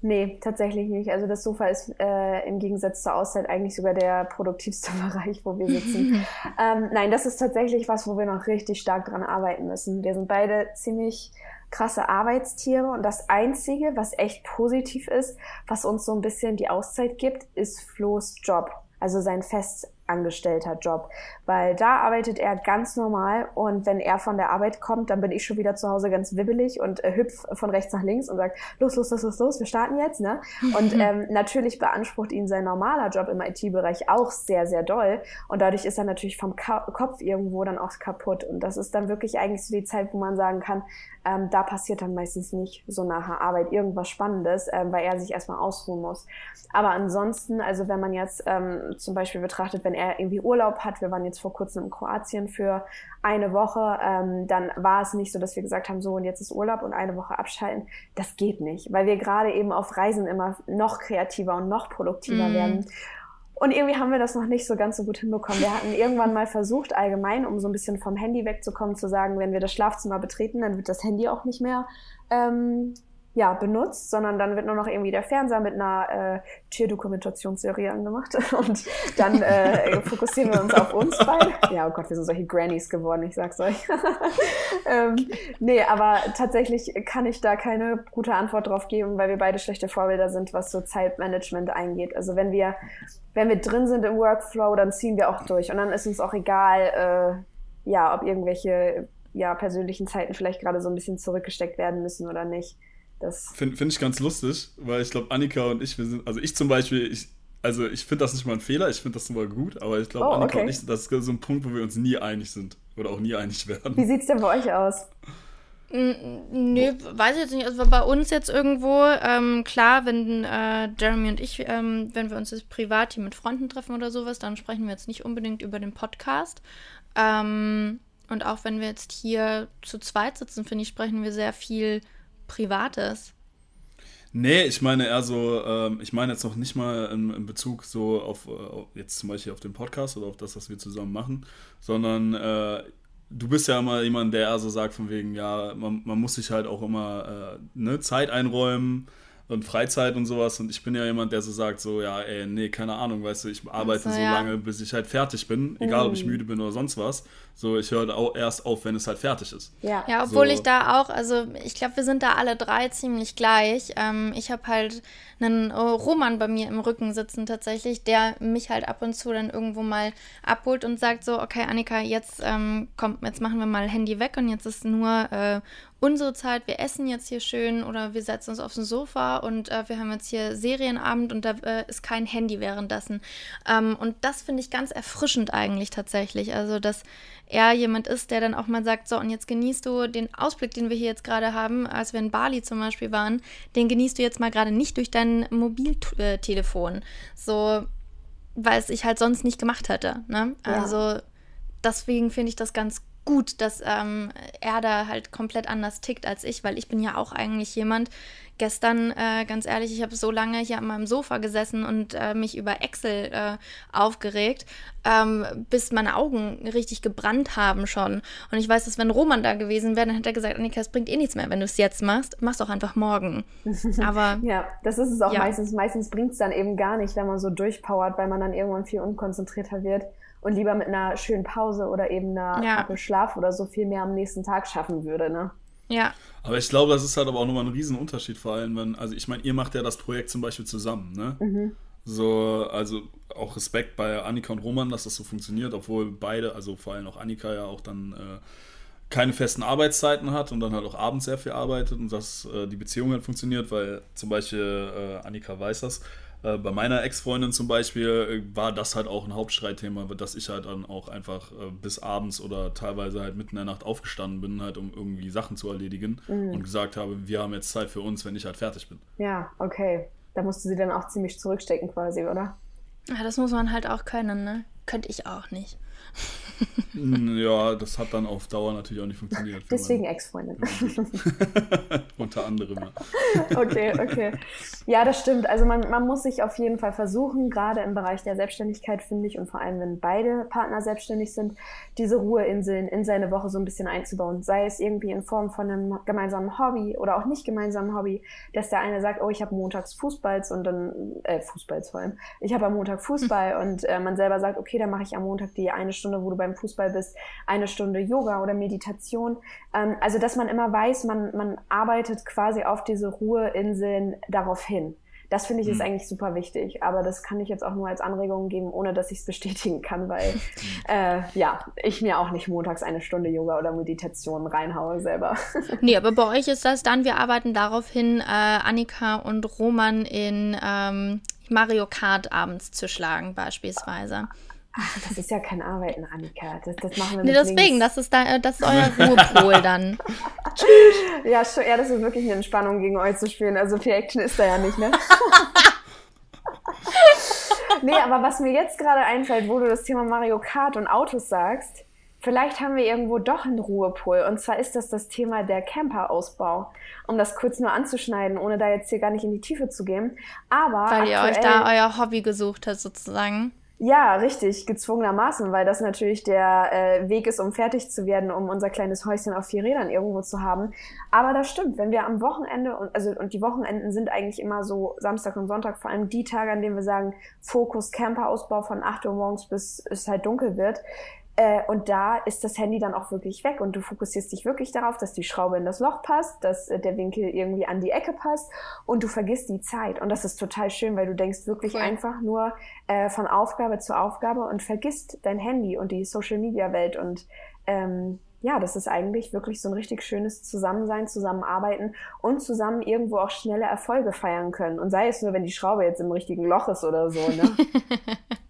Nee, tatsächlich nicht. Also das Sofa ist äh, im Gegensatz zur Auszeit eigentlich sogar der produktivste Bereich, wo wir sitzen. ähm, nein, das ist tatsächlich was, wo wir noch richtig stark dran arbeiten müssen. Wir sind beide ziemlich krasse Arbeitstiere und das Einzige, was echt positiv ist, was uns so ein bisschen die Auszeit gibt, ist Flo's Job. Also sein fest angestellter Job, weil da arbeitet er ganz normal und wenn er von der Arbeit kommt, dann bin ich schon wieder zu Hause ganz wibbelig und äh, hüpf von rechts nach links und sag los, los, los, los, los, wir starten jetzt, ne? Und ähm, natürlich beansprucht ihn sein normaler Job im IT-Bereich auch sehr, sehr doll und dadurch ist er natürlich vom Ka Kopf irgendwo dann auch kaputt und das ist dann wirklich eigentlich so die Zeit, wo man sagen kann, ähm, da passiert dann meistens nicht so nachher Arbeit irgendwas Spannendes, ähm, weil er sich erstmal ausruhen muss. Aber ansonsten, also wenn man jetzt ähm, zum Beispiel betrachtet, wenn er irgendwie Urlaub hat, wir waren jetzt vor kurzem in Kroatien für eine Woche, ähm, dann war es nicht so, dass wir gesagt haben, so und jetzt ist Urlaub und eine Woche abschalten. Das geht nicht, weil wir gerade eben auf Reisen immer noch kreativer und noch produktiver mm. werden. Und irgendwie haben wir das noch nicht so ganz so gut hinbekommen. Wir hatten irgendwann mal versucht, allgemein, um so ein bisschen vom Handy wegzukommen, zu sagen, wenn wir das Schlafzimmer betreten, dann wird das Handy auch nicht mehr ähm, ja, benutzt, sondern dann wird nur noch irgendwie der Fernseher mit einer äh, Tierdokumentationsserie angemacht und dann äh, fokussieren wir uns auf uns beide. Ja, oh Gott, wir sind solche Grannies geworden, ich sag's euch. ähm, nee, aber tatsächlich kann ich da keine gute Antwort drauf geben, weil wir beide schlechte Vorbilder sind, was so Zeitmanagement eingeht. Also wenn wir, wenn wir drin sind im Workflow, dann ziehen wir auch durch und dann ist uns auch egal, äh, ja, ob irgendwelche ja, persönlichen Zeiten vielleicht gerade so ein bisschen zurückgesteckt werden müssen oder nicht. Finde find ich ganz lustig, weil ich glaube, Annika und ich, wir sind, also ich zum Beispiel, ich, also ich finde das nicht mal ein Fehler, ich finde das sogar gut, aber ich glaube, oh, Annika okay. und ich, das ist so ein Punkt, wo wir uns nie einig sind oder auch nie einig werden. Wie sieht es denn bei euch aus? Nö, weiß ich jetzt nicht. Also bei uns jetzt irgendwo, ähm, klar, wenn äh, Jeremy und ich, ähm, wenn wir uns jetzt privat hier mit Freunden treffen oder sowas, dann sprechen wir jetzt nicht unbedingt über den Podcast. Ähm, und auch wenn wir jetzt hier zu zweit sitzen, finde ich, sprechen wir sehr viel Privates. Nee, ich meine eher so, ähm, ich meine jetzt noch nicht mal in, in Bezug so auf, äh, jetzt zum Beispiel auf den Podcast oder auf das, was wir zusammen machen, sondern äh, du bist ja immer jemand, der eher so sagt von wegen, ja, man, man muss sich halt auch immer äh, ne, Zeit einräumen und Freizeit und sowas. Und ich bin ja jemand, der so sagt, so, ja, ey, nee, keine Ahnung, weißt du, ich arbeite so, so lange, bis ich halt fertig bin, egal ob ich mm. müde bin oder sonst was. So, ich höre auch erst auf, wenn es halt fertig ist. Ja, ja obwohl so. ich da auch, also ich glaube, wir sind da alle drei ziemlich gleich. Ähm, ich habe halt einen oh, Roman bei mir im Rücken sitzen tatsächlich, der mich halt ab und zu dann irgendwo mal abholt und sagt so, okay, Annika, jetzt ähm, kommt, jetzt machen wir mal Handy weg und jetzt ist nur äh, unsere Zeit, wir essen jetzt hier schön oder wir setzen uns aufs Sofa und äh, wir haben jetzt hier Serienabend und da äh, ist kein Handy währenddessen. Ähm, und das finde ich ganz erfrischend eigentlich tatsächlich. Also, dass er jemand ist, der dann auch mal sagt, so und jetzt genießt du den Ausblick, den wir hier jetzt gerade haben, als wir in Bali zum Beispiel waren, den genießt du jetzt mal gerade nicht durch dein Mobiltelefon, so weil es ich halt sonst nicht gemacht hätte. Ne? Ja. Also deswegen finde ich das ganz gut, dass ähm, er da halt komplett anders tickt als ich, weil ich bin ja auch eigentlich jemand, gestern, äh, ganz ehrlich, ich habe so lange hier an meinem Sofa gesessen und äh, mich über Excel äh, aufgeregt, ähm, bis meine Augen richtig gebrannt haben schon. Und ich weiß, dass wenn Roman da gewesen wäre, dann hätte er gesagt, Annika, es bringt eh nichts mehr, wenn du es jetzt machst. Mach's doch einfach morgen. Aber ja, das ist es auch ja. meistens. Meistens bringt es dann eben gar nicht, wenn man so durchpowert, weil man dann irgendwann viel unkonzentrierter wird und lieber mit einer schönen Pause oder eben einer ja. Schlaf oder so viel mehr am nächsten Tag schaffen würde, ne? Ja. Aber ich glaube, das ist halt aber auch nochmal ein Riesenunterschied, vor allem, wenn, also ich meine, ihr macht ja das Projekt zum Beispiel zusammen, ne? Mhm. So, also auch Respekt bei Annika und Roman, dass das so funktioniert, obwohl beide, also vor allem auch Annika ja auch dann äh, keine festen Arbeitszeiten hat und dann halt auch abends sehr viel arbeitet und dass äh, die Beziehung halt funktioniert, weil zum Beispiel äh, Annika weiß das, bei meiner Ex-Freundin zum Beispiel äh, war das halt auch ein Hauptstreitthema, dass ich halt dann auch einfach äh, bis abends oder teilweise halt mitten in der Nacht aufgestanden bin, halt um irgendwie Sachen zu erledigen mhm. und gesagt habe, wir haben jetzt Zeit für uns, wenn ich halt fertig bin. Ja, okay. Da musste sie dann auch ziemlich zurückstecken quasi, oder? Ja, das muss man halt auch können, ne? Könnte ich auch nicht. ja, das hat dann auf Dauer natürlich auch nicht funktioniert. Deswegen Ex-Freundin. Unter anderem. okay, okay. Ja, das stimmt. Also man, man muss sich auf jeden Fall versuchen, gerade im Bereich der Selbstständigkeit, finde ich, und vor allem, wenn beide Partner selbstständig sind, diese Ruheinseln in seine Woche so ein bisschen einzubauen. Sei es irgendwie in Form von einem gemeinsamen Hobby oder auch nicht gemeinsamen Hobby, dass der eine sagt, oh, ich habe montags Fußballs und dann, äh, Fußballs vor allem, ich habe am Montag Fußball und äh, man selber sagt, okay, dann mache ich am Montag die eine Stunde, wo du beim Fußball bist, eine Stunde Yoga oder Meditation. Ähm, also, dass man immer weiß, man, man arbeitet quasi auf diese Ruheinseln darauf hin. Das finde ich ist mhm. eigentlich super wichtig, aber das kann ich jetzt auch nur als Anregung geben, ohne dass ich es bestätigen kann, weil äh, ja, ich mir auch nicht montags eine Stunde Yoga oder Meditation reinhaue selber. nee, aber bei euch ist das dann, wir arbeiten darauf hin, äh, Annika und Roman in ähm, Mario Kart abends zu schlagen beispielsweise. Ach, das ist ja kein Arbeiten, Annika. Das, das machen wir nee, deswegen, das ist, da, äh, das ist euer Ruhepol dann. ja, schon, ja, das ist wirklich eine Entspannung, gegen euch zu spielen. Also viel Action ist da ja nicht, ne? nee, aber was mir jetzt gerade einfällt, wo du das Thema Mario Kart und Autos sagst, vielleicht haben wir irgendwo doch einen Ruhepol. Und zwar ist das das Thema der Camperausbau. Um das kurz nur anzuschneiden, ohne da jetzt hier gar nicht in die Tiefe zu gehen. Aber Weil ihr euch da euer Hobby gesucht habt, sozusagen. Ja, richtig, gezwungenermaßen, weil das natürlich der äh, Weg ist, um fertig zu werden, um unser kleines Häuschen auf vier Rädern irgendwo zu haben. Aber das stimmt, wenn wir am Wochenende, und, also, und die Wochenenden sind eigentlich immer so Samstag und Sonntag, vor allem die Tage, an denen wir sagen, Fokus Camperausbau von 8 Uhr morgens bis es halt dunkel wird, äh, und da ist das Handy dann auch wirklich weg und du fokussierst dich wirklich darauf, dass die Schraube in das Loch passt, dass äh, der Winkel irgendwie an die Ecke passt und du vergisst die Zeit. Und das ist total schön, weil du denkst wirklich cool. einfach nur äh, von Aufgabe zu Aufgabe und vergisst dein Handy und die Social-Media-Welt. Und ähm, ja, das ist eigentlich wirklich so ein richtig schönes Zusammensein, Zusammenarbeiten und zusammen irgendwo auch schnelle Erfolge feiern können. Und sei es nur, wenn die Schraube jetzt im richtigen Loch ist oder so. Ne?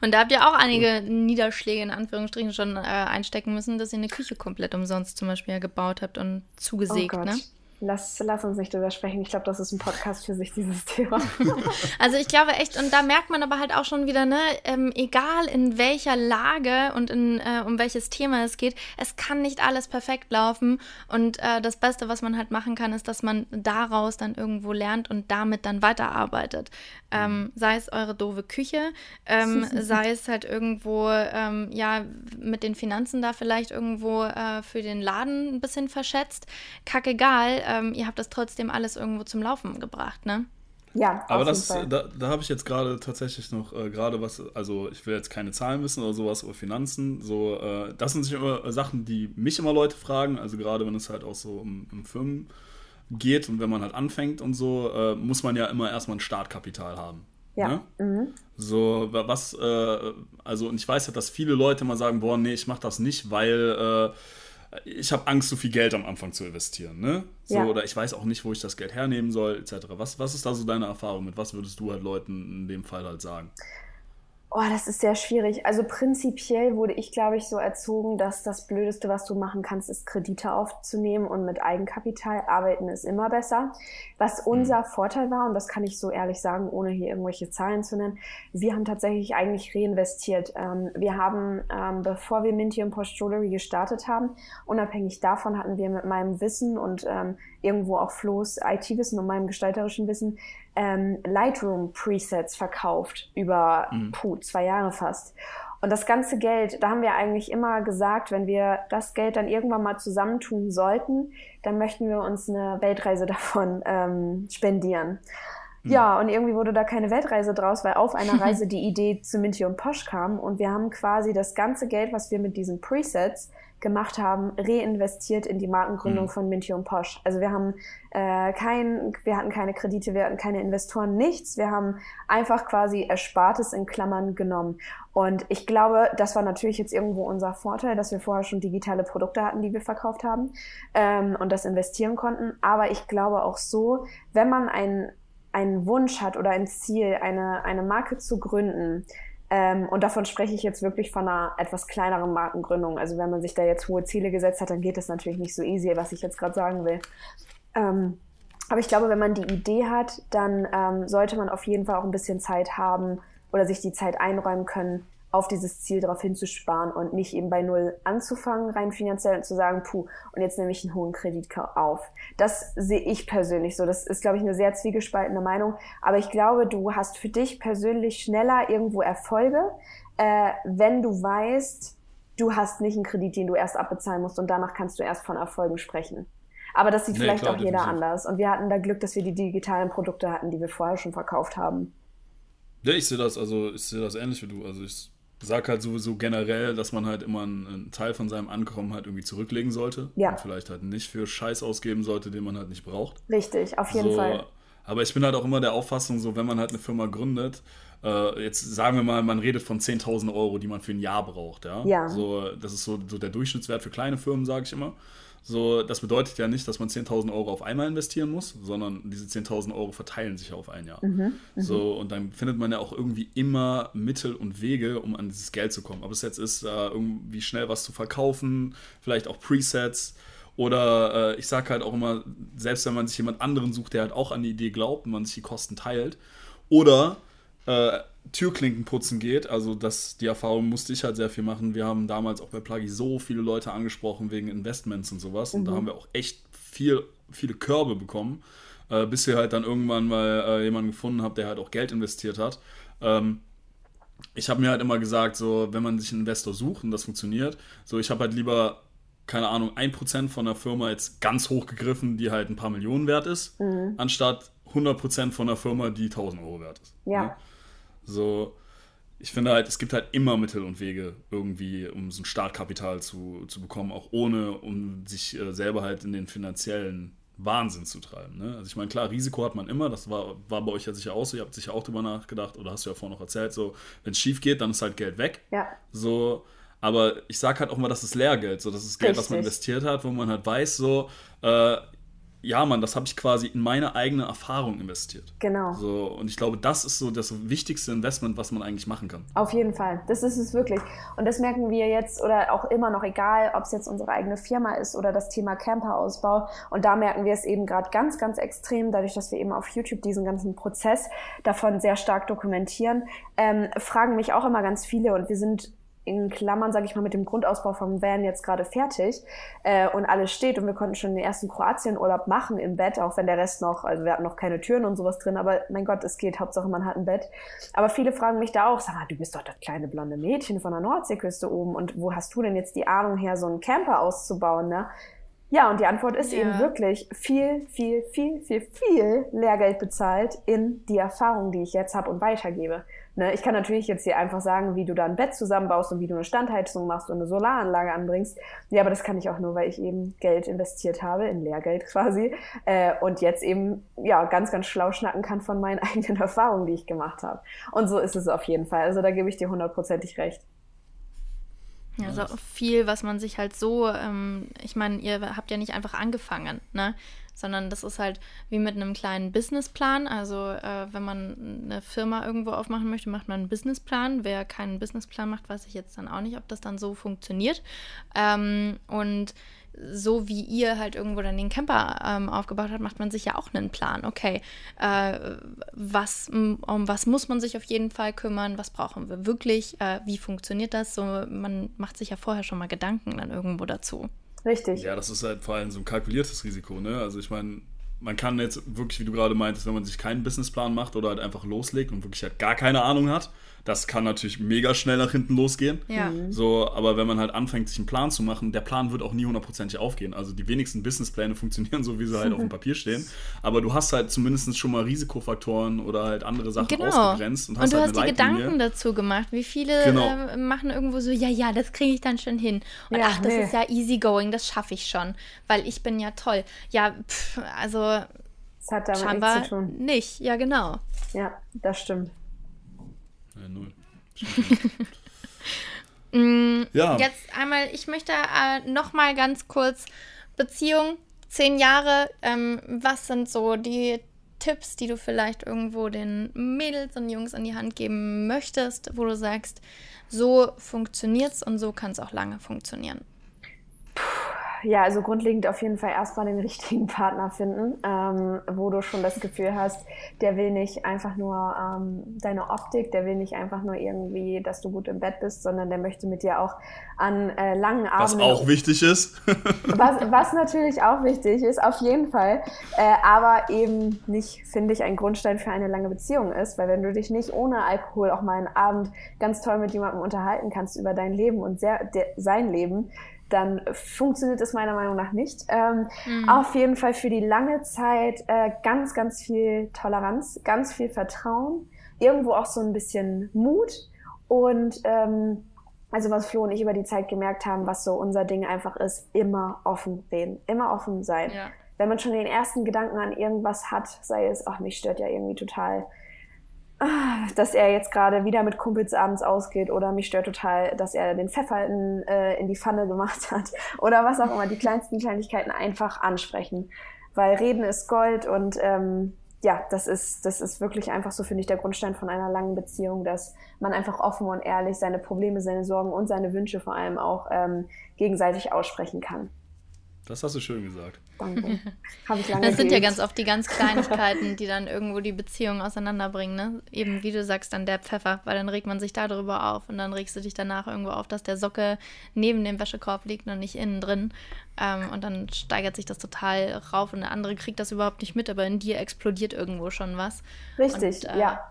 Und da habt ihr auch einige Niederschläge in Anführungsstrichen schon äh, einstecken müssen, dass ihr eine Küche komplett umsonst zum Beispiel gebaut habt und zugesägt, oh ne? Lass, lass uns nicht drüber sprechen. Ich glaube, das ist ein Podcast für sich, dieses Thema. also ich glaube echt, und da merkt man aber halt auch schon wieder, ne, ähm, egal in welcher Lage und in, äh, um welches Thema es geht, es kann nicht alles perfekt laufen. Und äh, das Beste, was man halt machen kann, ist, dass man daraus dann irgendwo lernt und damit dann weiterarbeitet. Ähm, mhm. sei es eure doofe Küche, ähm, sei es halt irgendwo, ähm, ja, mit den Finanzen da vielleicht irgendwo äh, für den Laden ein bisschen verschätzt. Kackegal ähm, ihr habt das trotzdem alles irgendwo zum Laufen gebracht, ne? Ja, aber das, da, da habe ich jetzt gerade tatsächlich noch äh, gerade was, also ich will jetzt keine Zahlen wissen oder sowas oder Finanzen, so, äh, das sind sich immer Sachen, die mich immer Leute fragen, also gerade wenn es halt auch so um, um Firmen geht und wenn man halt anfängt und so, äh, muss man ja immer erstmal ein Startkapital haben. Ja. Ne? Mhm. So, was, äh, also, und ich weiß halt, dass viele Leute immer sagen, boah, nee, ich mach das nicht, weil äh, ich habe Angst, so viel Geld am Anfang zu investieren, ne? So, ja. Oder ich weiß auch nicht, wo ich das Geld hernehmen soll, etc. Was, was ist da so deine Erfahrung mit? Was würdest du halt Leuten in dem Fall halt sagen? Oh, das ist sehr schwierig. Also prinzipiell wurde ich, glaube ich, so erzogen, dass das Blödeste, was du machen kannst, ist Kredite aufzunehmen und mit Eigenkapital arbeiten ist immer besser. Was mhm. unser mhm. Vorteil war, und das kann ich so ehrlich sagen, ohne hier irgendwelche Zahlen zu nennen, wir haben tatsächlich eigentlich reinvestiert. Ähm, wir haben, ähm, bevor wir Minty und Post Jewelry gestartet haben, unabhängig davon hatten wir mit meinem Wissen und ähm, irgendwo auch Flo's IT-Wissen und meinem gestalterischen Wissen ähm, Lightroom-Presets verkauft über mhm. puh, zwei Jahre fast. Und das ganze Geld, da haben wir eigentlich immer gesagt, wenn wir das Geld dann irgendwann mal zusammentun sollten, dann möchten wir uns eine Weltreise davon ähm, spendieren. Mhm. Ja, und irgendwie wurde da keine Weltreise draus, weil auf einer Reise die Idee zu Minty und Posh kam und wir haben quasi das ganze Geld, was wir mit diesen Presets gemacht haben, reinvestiert in die Markengründung mhm. von Minty und Posh. Also wir haben äh, kein, wir hatten keine Kredite, wir hatten keine Investoren, nichts. Wir haben einfach quasi Erspartes in Klammern genommen. Und ich glaube, das war natürlich jetzt irgendwo unser Vorteil, dass wir vorher schon digitale Produkte hatten, die wir verkauft haben ähm, und das investieren konnten. Aber ich glaube auch so, wenn man einen, einen Wunsch hat oder ein Ziel, eine, eine Marke zu gründen, ähm, und davon spreche ich jetzt wirklich von einer etwas kleineren Markengründung. Also wenn man sich da jetzt hohe Ziele gesetzt hat, dann geht das natürlich nicht so easy, was ich jetzt gerade sagen will. Ähm, aber ich glaube, wenn man die Idee hat, dann ähm, sollte man auf jeden Fall auch ein bisschen Zeit haben oder sich die Zeit einräumen können, auf dieses Ziel darauf hinzusparen und nicht eben bei Null anzufangen, rein finanziell und zu sagen, puh, und jetzt nehme ich einen hohen Kredit auf. Das sehe ich persönlich so. Das ist, glaube ich, eine sehr zwiegespaltene Meinung. Aber ich glaube, du hast für dich persönlich schneller irgendwo Erfolge, äh, wenn du weißt, du hast nicht einen Kredit, den du erst abbezahlen musst und danach kannst du erst von Erfolgen sprechen. Aber das sieht nee, vielleicht klar, auch jeder anders. Und wir hatten da Glück, dass wir die digitalen Produkte hatten, die wir vorher schon verkauft haben. Ja, ich sehe das, also ich sehe das ähnlich wie du. Also ich sag halt sowieso generell, dass man halt immer einen, einen, Teil von seinem Ankommen halt irgendwie zurücklegen sollte. Ja. Und vielleicht halt nicht für Scheiß ausgeben sollte, den man halt nicht braucht. Richtig, auf jeden so, Fall. Aber ich bin halt auch immer der Auffassung, so wenn man halt eine Firma gründet, äh, jetzt sagen wir mal, man redet von 10.000 Euro, die man für ein Jahr braucht. Ja. ja. So, das ist so, so der Durchschnittswert für kleine Firmen, sage ich immer. So, das bedeutet ja nicht, dass man 10.000 Euro auf einmal investieren muss, sondern diese 10.000 Euro verteilen sich auf ein Jahr. Mhm, mhm, so, und dann findet man ja auch irgendwie immer Mittel und Wege, um an dieses Geld zu kommen. Ob es jetzt ist, äh, irgendwie schnell was zu verkaufen, vielleicht auch Presets. Oder äh, ich sage halt auch immer, selbst wenn man sich jemand anderen sucht, der halt auch an die Idee glaubt und man sich die Kosten teilt. Oder äh, Türklinken putzen geht. Also das, die Erfahrung musste ich halt sehr viel machen. Wir haben damals auch bei Pluggy so viele Leute angesprochen wegen Investments und sowas. Mhm. Und da mhm. haben wir auch echt viel, viele Körbe bekommen, äh, bis wir halt dann irgendwann mal äh, jemanden gefunden haben, der halt auch Geld investiert hat. Ähm, ich habe mir halt immer gesagt, so, wenn man sich einen Investor sucht und das funktioniert, so, ich habe halt lieber, keine Ahnung, 1% von der Firma jetzt ganz hoch gegriffen, die halt ein paar Millionen wert ist, mhm. anstatt 100% von der Firma, die 1000 Euro wert ist. Ja. Ne? So, ich finde halt, es gibt halt immer Mittel und Wege irgendwie, um so ein Startkapital zu, zu bekommen, auch ohne, um sich äh, selber halt in den finanziellen Wahnsinn zu treiben. Ne? Also ich meine, klar, Risiko hat man immer, das war, war bei euch ja sicher auch so, ihr habt sicher auch drüber nachgedacht oder hast du ja vorhin noch erzählt, so, wenn es schief geht, dann ist halt Geld weg. Ja. So, aber ich sage halt auch mal, das ist Lehrgeld, so, das ist Geld, Richtig. was man investiert hat, wo man halt weiß, so, äh, ja, Mann, das habe ich quasi in meine eigene Erfahrung investiert. Genau. So, und ich glaube, das ist so das wichtigste Investment, was man eigentlich machen kann. Auf jeden Fall. Das ist es wirklich. Und das merken wir jetzt oder auch immer noch, egal, ob es jetzt unsere eigene Firma ist oder das Thema Camperausbau. Und da merken wir es eben gerade ganz, ganz extrem, dadurch, dass wir eben auf YouTube diesen ganzen Prozess davon sehr stark dokumentieren, ähm, fragen mich auch immer ganz viele und wir sind in Klammern, sage ich mal, mit dem Grundausbau vom Van jetzt gerade fertig äh, und alles steht und wir konnten schon den ersten Kroatienurlaub machen im Bett, auch wenn der Rest noch, also wir hatten noch keine Türen und sowas drin, aber mein Gott, es geht, Hauptsache man hat ein Bett. Aber viele fragen mich da auch, sag mal, du bist doch das kleine blonde Mädchen von der Nordseeküste oben und wo hast du denn jetzt die Ahnung her, so einen Camper auszubauen, ne? Ja, und die Antwort ist ja. eben wirklich viel, viel, viel, viel, viel Lehrgeld bezahlt in die Erfahrung, die ich jetzt habe und weitergebe. Ne, ich kann natürlich jetzt hier einfach sagen, wie du da ein Bett zusammenbaust und wie du eine Standheizung machst und eine Solaranlage anbringst. Ja, aber das kann ich auch nur, weil ich eben Geld investiert habe, in Lehrgeld quasi, äh, und jetzt eben ja ganz, ganz schlau schnacken kann von meinen eigenen Erfahrungen, die ich gemacht habe. Und so ist es auf jeden Fall. Also da gebe ich dir hundertprozentig recht. Ja, also viel, was man sich halt so, ähm, ich meine, ihr habt ja nicht einfach angefangen, ne? Sondern das ist halt wie mit einem kleinen Businessplan. Also äh, wenn man eine Firma irgendwo aufmachen möchte, macht man einen Businessplan. Wer keinen Businessplan macht, weiß ich jetzt dann auch nicht, ob das dann so funktioniert. Ähm, und so wie ihr halt irgendwo dann den Camper ähm, aufgebaut habt, macht man sich ja auch einen Plan. Okay, äh, was, um was muss man sich auf jeden Fall kümmern? Was brauchen wir wirklich? Äh, wie funktioniert das? So, man macht sich ja vorher schon mal Gedanken dann irgendwo dazu. Richtig. Ja, das ist halt vor allem so ein kalkuliertes Risiko. Ne? Also ich meine, man kann jetzt wirklich, wie du gerade meintest, wenn man sich keinen Businessplan macht oder halt einfach loslegt und wirklich halt gar keine Ahnung hat, das kann natürlich mega schnell nach hinten losgehen. Ja. Mhm. So, aber wenn man halt anfängt, sich einen Plan zu machen, der Plan wird auch nie hundertprozentig aufgehen. Also die wenigsten Businesspläne funktionieren so, wie sie halt auf dem Papier stehen. Aber du hast halt zumindest schon mal Risikofaktoren oder halt andere Sachen genau. ausgegrenzt und hast, und du halt hast die Gedanken dazu gemacht. Wie viele genau. äh, machen irgendwo so, ja, ja, das kriege ich dann schon hin. Und ja, ach, das nee. ist ja easy going, das schaffe ich schon, weil ich bin ja toll. Ja, pff, also das hat damit scheinbar nichts zu tun. Nicht, ja, genau. Ja, das stimmt. Ja, null. Mm, ja. Jetzt einmal, ich möchte äh, noch mal ganz kurz Beziehung, zehn Jahre. Ähm, was sind so die Tipps, die du vielleicht irgendwo den Mädels und Jungs an die Hand geben möchtest, wo du sagst, so funktioniert's und so kann es auch lange funktionieren? Ja, also grundlegend auf jeden Fall erstmal den richtigen Partner finden, ähm, wo du schon das Gefühl hast, der will nicht einfach nur ähm, deine Optik, der will nicht einfach nur irgendwie, dass du gut im Bett bist, sondern der möchte mit dir auch an äh, langen Abenden. Was auch wichtig ist. was, was natürlich auch wichtig ist, auf jeden Fall. Äh, aber eben nicht, finde ich, ein Grundstein für eine lange Beziehung ist, weil wenn du dich nicht ohne Alkohol auch mal einen Abend ganz toll mit jemandem unterhalten kannst über dein Leben und sehr, der, sein Leben, dann funktioniert es meiner Meinung nach nicht. Ähm, mhm. Auf jeden Fall für die lange Zeit äh, ganz, ganz viel Toleranz, ganz viel Vertrauen, irgendwo auch so ein bisschen Mut und ähm, also was Flo und ich über die Zeit gemerkt haben, was so unser Ding einfach ist, immer offen reden, immer offen sein. Ja. Wenn man schon den ersten Gedanken an irgendwas hat, sei es, ach, mich stört ja irgendwie total dass er jetzt gerade wieder mit Kumpels abends ausgeht oder mich stört total, dass er den Pfeffer in, äh, in die Pfanne gemacht hat oder was auch immer, die kleinsten Kleinigkeiten einfach ansprechen. Weil Reden ist Gold und ähm, ja, das ist, das ist wirklich einfach so, finde ich, der Grundstein von einer langen Beziehung, dass man einfach offen und ehrlich seine Probleme, seine Sorgen und seine Wünsche vor allem auch ähm, gegenseitig aussprechen kann. Das hast du schön gesagt. Danke. Habe ich lange Das sind ja ganz oft die ganz Kleinigkeiten, die dann irgendwo die Beziehung auseinanderbringen. Ne? Eben wie du sagst, dann der Pfeffer, weil dann regt man sich darüber auf und dann regst du dich danach irgendwo auf, dass der Socke neben dem Wäschekorb liegt und nicht innen drin. Ähm, und dann steigert sich das total rauf und der andere kriegt das überhaupt nicht mit, aber in dir explodiert irgendwo schon was. Richtig, und, äh, ja.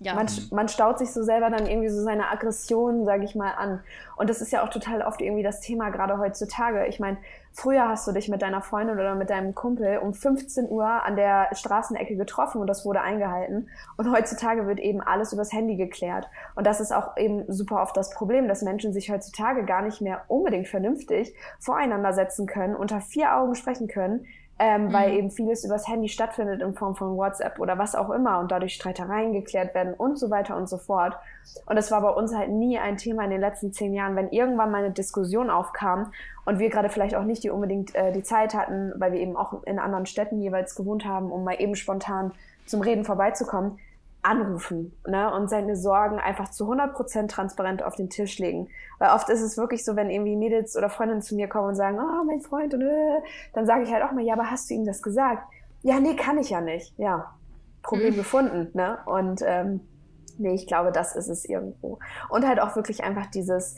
Ja. Man, man staut sich so selber dann irgendwie so seine Aggression, sage ich mal, an. Und das ist ja auch total oft irgendwie das Thema, gerade heutzutage. Ich meine, Früher hast du dich mit deiner Freundin oder mit deinem Kumpel um 15 Uhr an der Straßenecke getroffen und das wurde eingehalten. Und heutzutage wird eben alles übers Handy geklärt. Und das ist auch eben super oft das Problem, dass Menschen sich heutzutage gar nicht mehr unbedingt vernünftig voreinander setzen können, unter vier Augen sprechen können, ähm, mhm. weil eben vieles übers Handy stattfindet in Form von WhatsApp oder was auch immer und dadurch Streitereien geklärt werden und so weiter und so fort. Und das war bei uns halt nie ein Thema in den letzten zehn Jahren. Wenn irgendwann mal eine Diskussion aufkam und wir gerade vielleicht auch nicht die unbedingt äh, die Zeit hatten, weil wir eben auch in anderen Städten jeweils gewohnt haben, um mal eben spontan zum Reden vorbeizukommen, anrufen ne? und seine Sorgen einfach zu 100% transparent auf den Tisch legen. Weil oft ist es wirklich so, wenn irgendwie Mädels oder Freundinnen zu mir kommen und sagen, oh, mein Freund, und, äh, dann sage ich halt auch mal, ja, aber hast du ihm das gesagt? Ja, nee, kann ich ja nicht. Ja, Problem mhm. gefunden. Ne? Und ähm, nee, ich glaube, das ist es irgendwo. Und halt auch wirklich einfach dieses,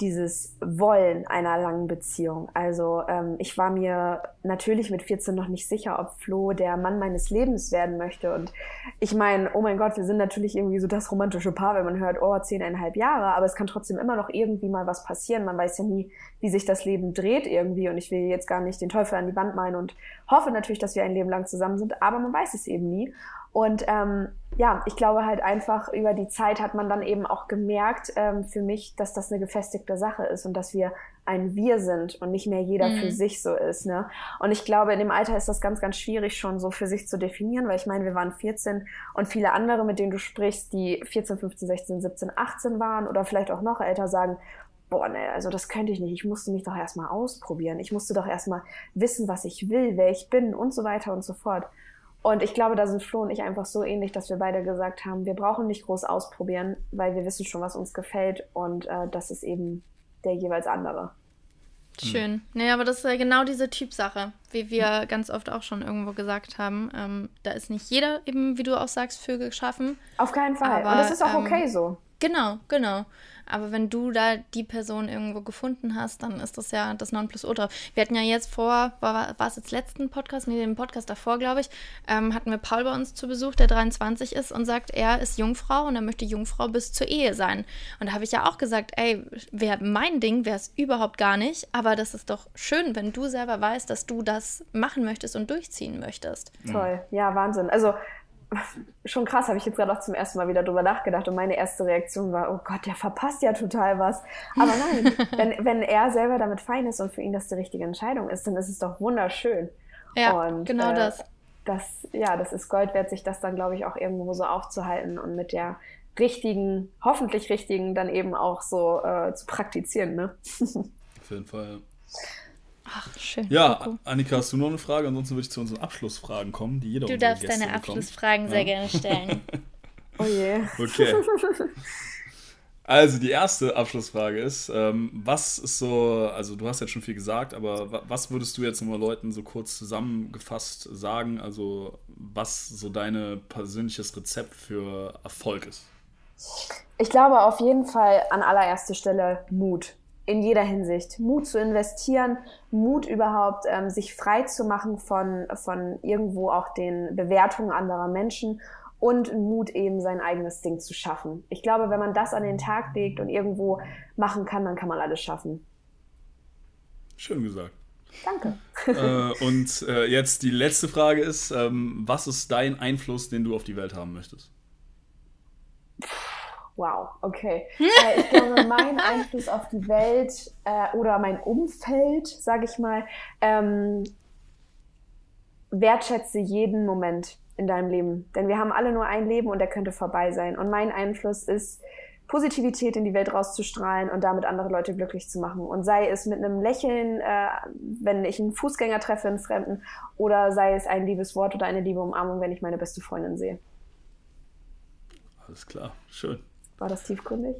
dieses Wollen einer langen Beziehung. Also ähm, ich war mir natürlich mit 14 noch nicht sicher, ob Flo der Mann meines Lebens werden möchte. Und ich meine, oh mein Gott, wir sind natürlich irgendwie so das romantische Paar, wenn man hört, oh, zehneinhalb Jahre, aber es kann trotzdem immer noch irgendwie mal was passieren. Man weiß ja nie, wie sich das Leben dreht irgendwie. Und ich will jetzt gar nicht den Teufel an die Wand malen und hoffe natürlich, dass wir ein Leben lang zusammen sind, aber man weiß es eben nie. Und ähm, ja, ich glaube halt einfach über die Zeit hat man dann eben auch gemerkt ähm, für mich, dass das eine gefestigte Sache ist und dass wir ein Wir sind und nicht mehr jeder mhm. für sich so ist. Ne? Und ich glaube, in dem Alter ist das ganz, ganz schwierig schon so für sich zu definieren, weil ich meine, wir waren 14 und viele andere, mit denen du sprichst, die 14, 15, 16, 17, 18 waren oder vielleicht auch noch älter sagen, boah, ne, also das könnte ich nicht. Ich musste mich doch erstmal ausprobieren. Ich musste doch erstmal wissen, was ich will, wer ich bin und so weiter und so fort. Und ich glaube, da sind Flo und ich einfach so ähnlich, dass wir beide gesagt haben, wir brauchen nicht groß ausprobieren, weil wir wissen schon, was uns gefällt und äh, das ist eben der jeweils andere. Schön. Mhm. Nee, aber das ist ja genau diese Typsache, wie wir ganz oft auch schon irgendwo gesagt haben. Ähm, da ist nicht jeder eben, wie du auch sagst, für geschaffen. Auf keinen Fall. Aber, und das ist auch ähm, okay so. Genau, genau. Aber wenn du da die Person irgendwo gefunden hast, dann ist das ja das Nonplusultra. Wir hatten ja jetzt vor, war, war es jetzt letzten Podcast, nee, den Podcast davor, glaube ich, ähm, hatten wir Paul bei uns zu Besuch, der 23 ist und sagt, er ist Jungfrau und er möchte Jungfrau bis zur Ehe sein. Und da habe ich ja auch gesagt, ey, wär, mein Ding wäre es überhaupt gar nicht, aber das ist doch schön, wenn du selber weißt, dass du das machen möchtest und durchziehen möchtest. Toll, ja, Wahnsinn. Also schon krass, habe ich jetzt gerade auch zum ersten Mal wieder drüber nachgedacht und meine erste Reaktion war, oh Gott, der verpasst ja total was. Aber nein, wenn, wenn er selber damit fein ist und für ihn das die richtige Entscheidung ist, dann ist es doch wunderschön. Ja, und, genau äh, das. das. Ja, das ist Gold wert, sich das dann, glaube ich, auch irgendwo so aufzuhalten und mit der richtigen, hoffentlich richtigen, dann eben auch so äh, zu praktizieren. Ne? Auf jeden Fall. Ach, schön. Ja, Coco. Annika, hast du noch eine Frage? Ansonsten würde ich zu unseren Abschlussfragen kommen, die jeder Du darfst Gäste deine bekommt. Abschlussfragen ja. sehr gerne stellen. oh je. Okay. Also die erste Abschlussfrage ist, ähm, was ist so, also du hast jetzt schon viel gesagt, aber was würdest du jetzt nochmal Leuten so kurz zusammengefasst sagen, also was so dein persönliches Rezept für Erfolg ist? Ich glaube auf jeden Fall an allererster Stelle Mut in jeder Hinsicht. Mut zu investieren, Mut überhaupt, ähm, sich frei zu machen von, von irgendwo auch den Bewertungen anderer Menschen und Mut eben sein eigenes Ding zu schaffen. Ich glaube, wenn man das an den Tag legt und irgendwo machen kann, dann kann man alles schaffen. Schön gesagt. Danke. äh, und äh, jetzt die letzte Frage ist, ähm, was ist dein Einfluss, den du auf die Welt haben möchtest? Wow, okay. äh, ich glaube, mein Einfluss auf die Welt äh, oder mein Umfeld, sage ich mal, ähm, wertschätze jeden Moment in deinem Leben. Denn wir haben alle nur ein Leben und der könnte vorbei sein. Und mein Einfluss ist, Positivität in die Welt rauszustrahlen und damit andere Leute glücklich zu machen. Und sei es mit einem Lächeln, äh, wenn ich einen Fußgänger treffe, einen Fremden, oder sei es ein liebes Wort oder eine liebe Umarmung, wenn ich meine beste Freundin sehe. Alles klar, schön. War das tiefgründig?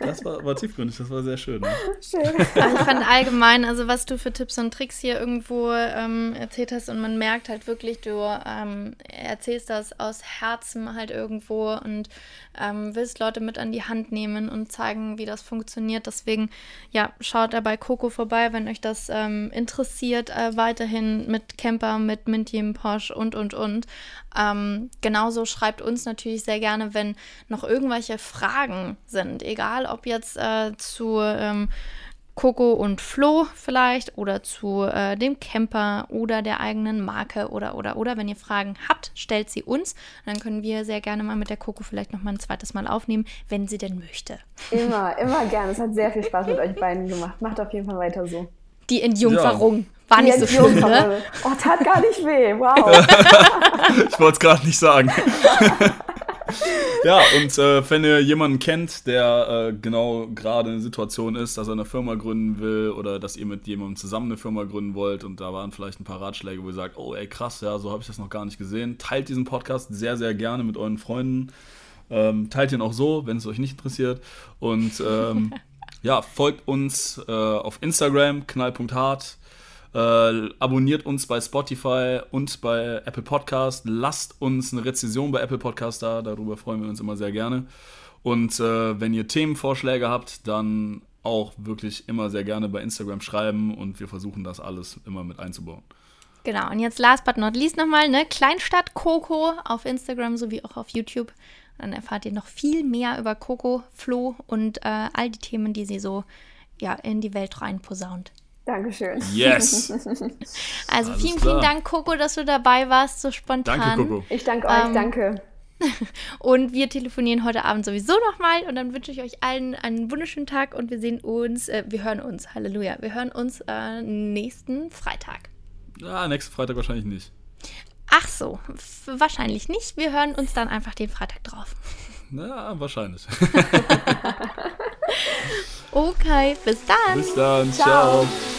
Das war, war tiefgründig, das war sehr schön. Ne? Schön. ich fand allgemein, also was du für Tipps und Tricks hier irgendwo ähm, erzählt hast und man merkt halt wirklich, du ähm, erzählst das aus Herzen halt irgendwo und ähm, willst Leute mit an die Hand nehmen und zeigen, wie das funktioniert. Deswegen, ja, schaut da bei Coco vorbei, wenn euch das ähm, interessiert, äh, weiterhin mit Camper, mit Minty im Porsche und, und, und. Ähm, genauso schreibt uns natürlich sehr gerne, wenn noch irgendwelche Fragen sind, egal ob jetzt äh, zu ähm, Coco und Flo vielleicht oder zu äh, dem Camper oder der eigenen Marke oder oder oder wenn ihr Fragen habt, stellt sie uns. Dann können wir sehr gerne mal mit der Coco vielleicht noch mal ein zweites Mal aufnehmen, wenn sie denn möchte. Immer, immer gerne. Es hat sehr viel Spaß mit euch beiden gemacht. Macht auf jeden Fall weiter so. Die Entjungferung. Ja. War nicht so schlimm, ne? Oh, tat gar nicht weh. Wow. ich wollte es gerade nicht sagen. ja, und äh, wenn ihr jemanden kennt, der äh, genau gerade in der Situation ist, dass er eine Firma gründen will oder dass ihr mit jemandem zusammen eine Firma gründen wollt und da waren vielleicht ein paar Ratschläge, wo ihr sagt, oh ey krass, ja, so habe ich das noch gar nicht gesehen. Teilt diesen Podcast sehr, sehr gerne mit euren Freunden. Ähm, teilt ihn auch so, wenn es euch nicht interessiert. Und ähm, ja, folgt uns äh, auf Instagram, knall.hart. Äh, abonniert uns bei Spotify und bei Apple Podcast. Lasst uns eine Rezension bei Apple Podcast da. Darüber freuen wir uns immer sehr gerne. Und äh, wenn ihr Themenvorschläge habt, dann auch wirklich immer sehr gerne bei Instagram schreiben und wir versuchen das alles immer mit einzubauen. Genau, und jetzt last but not least nochmal, ne? Kleinstadt Coco auf Instagram sowie auch auf YouTube. Dann erfahrt ihr noch viel mehr über Coco, Flo und äh, all die Themen, die sie so ja, in die Welt rein posaunt. Dankeschön. Yes. also Alles vielen, klar. vielen Dank, Coco, dass du dabei warst, so spontan. Danke, Coco. Ich danke euch, ähm, danke. und wir telefonieren heute Abend sowieso nochmal und dann wünsche ich euch allen einen wunderschönen Tag und wir sehen uns, äh, wir hören uns, Halleluja, wir hören uns äh, nächsten Freitag. Ja, nächsten Freitag wahrscheinlich nicht. Ach so, wahrscheinlich nicht. Wir hören uns dann einfach den Freitag drauf. Na, wahrscheinlich. okay, bis dann. Bis dann, ciao. ciao.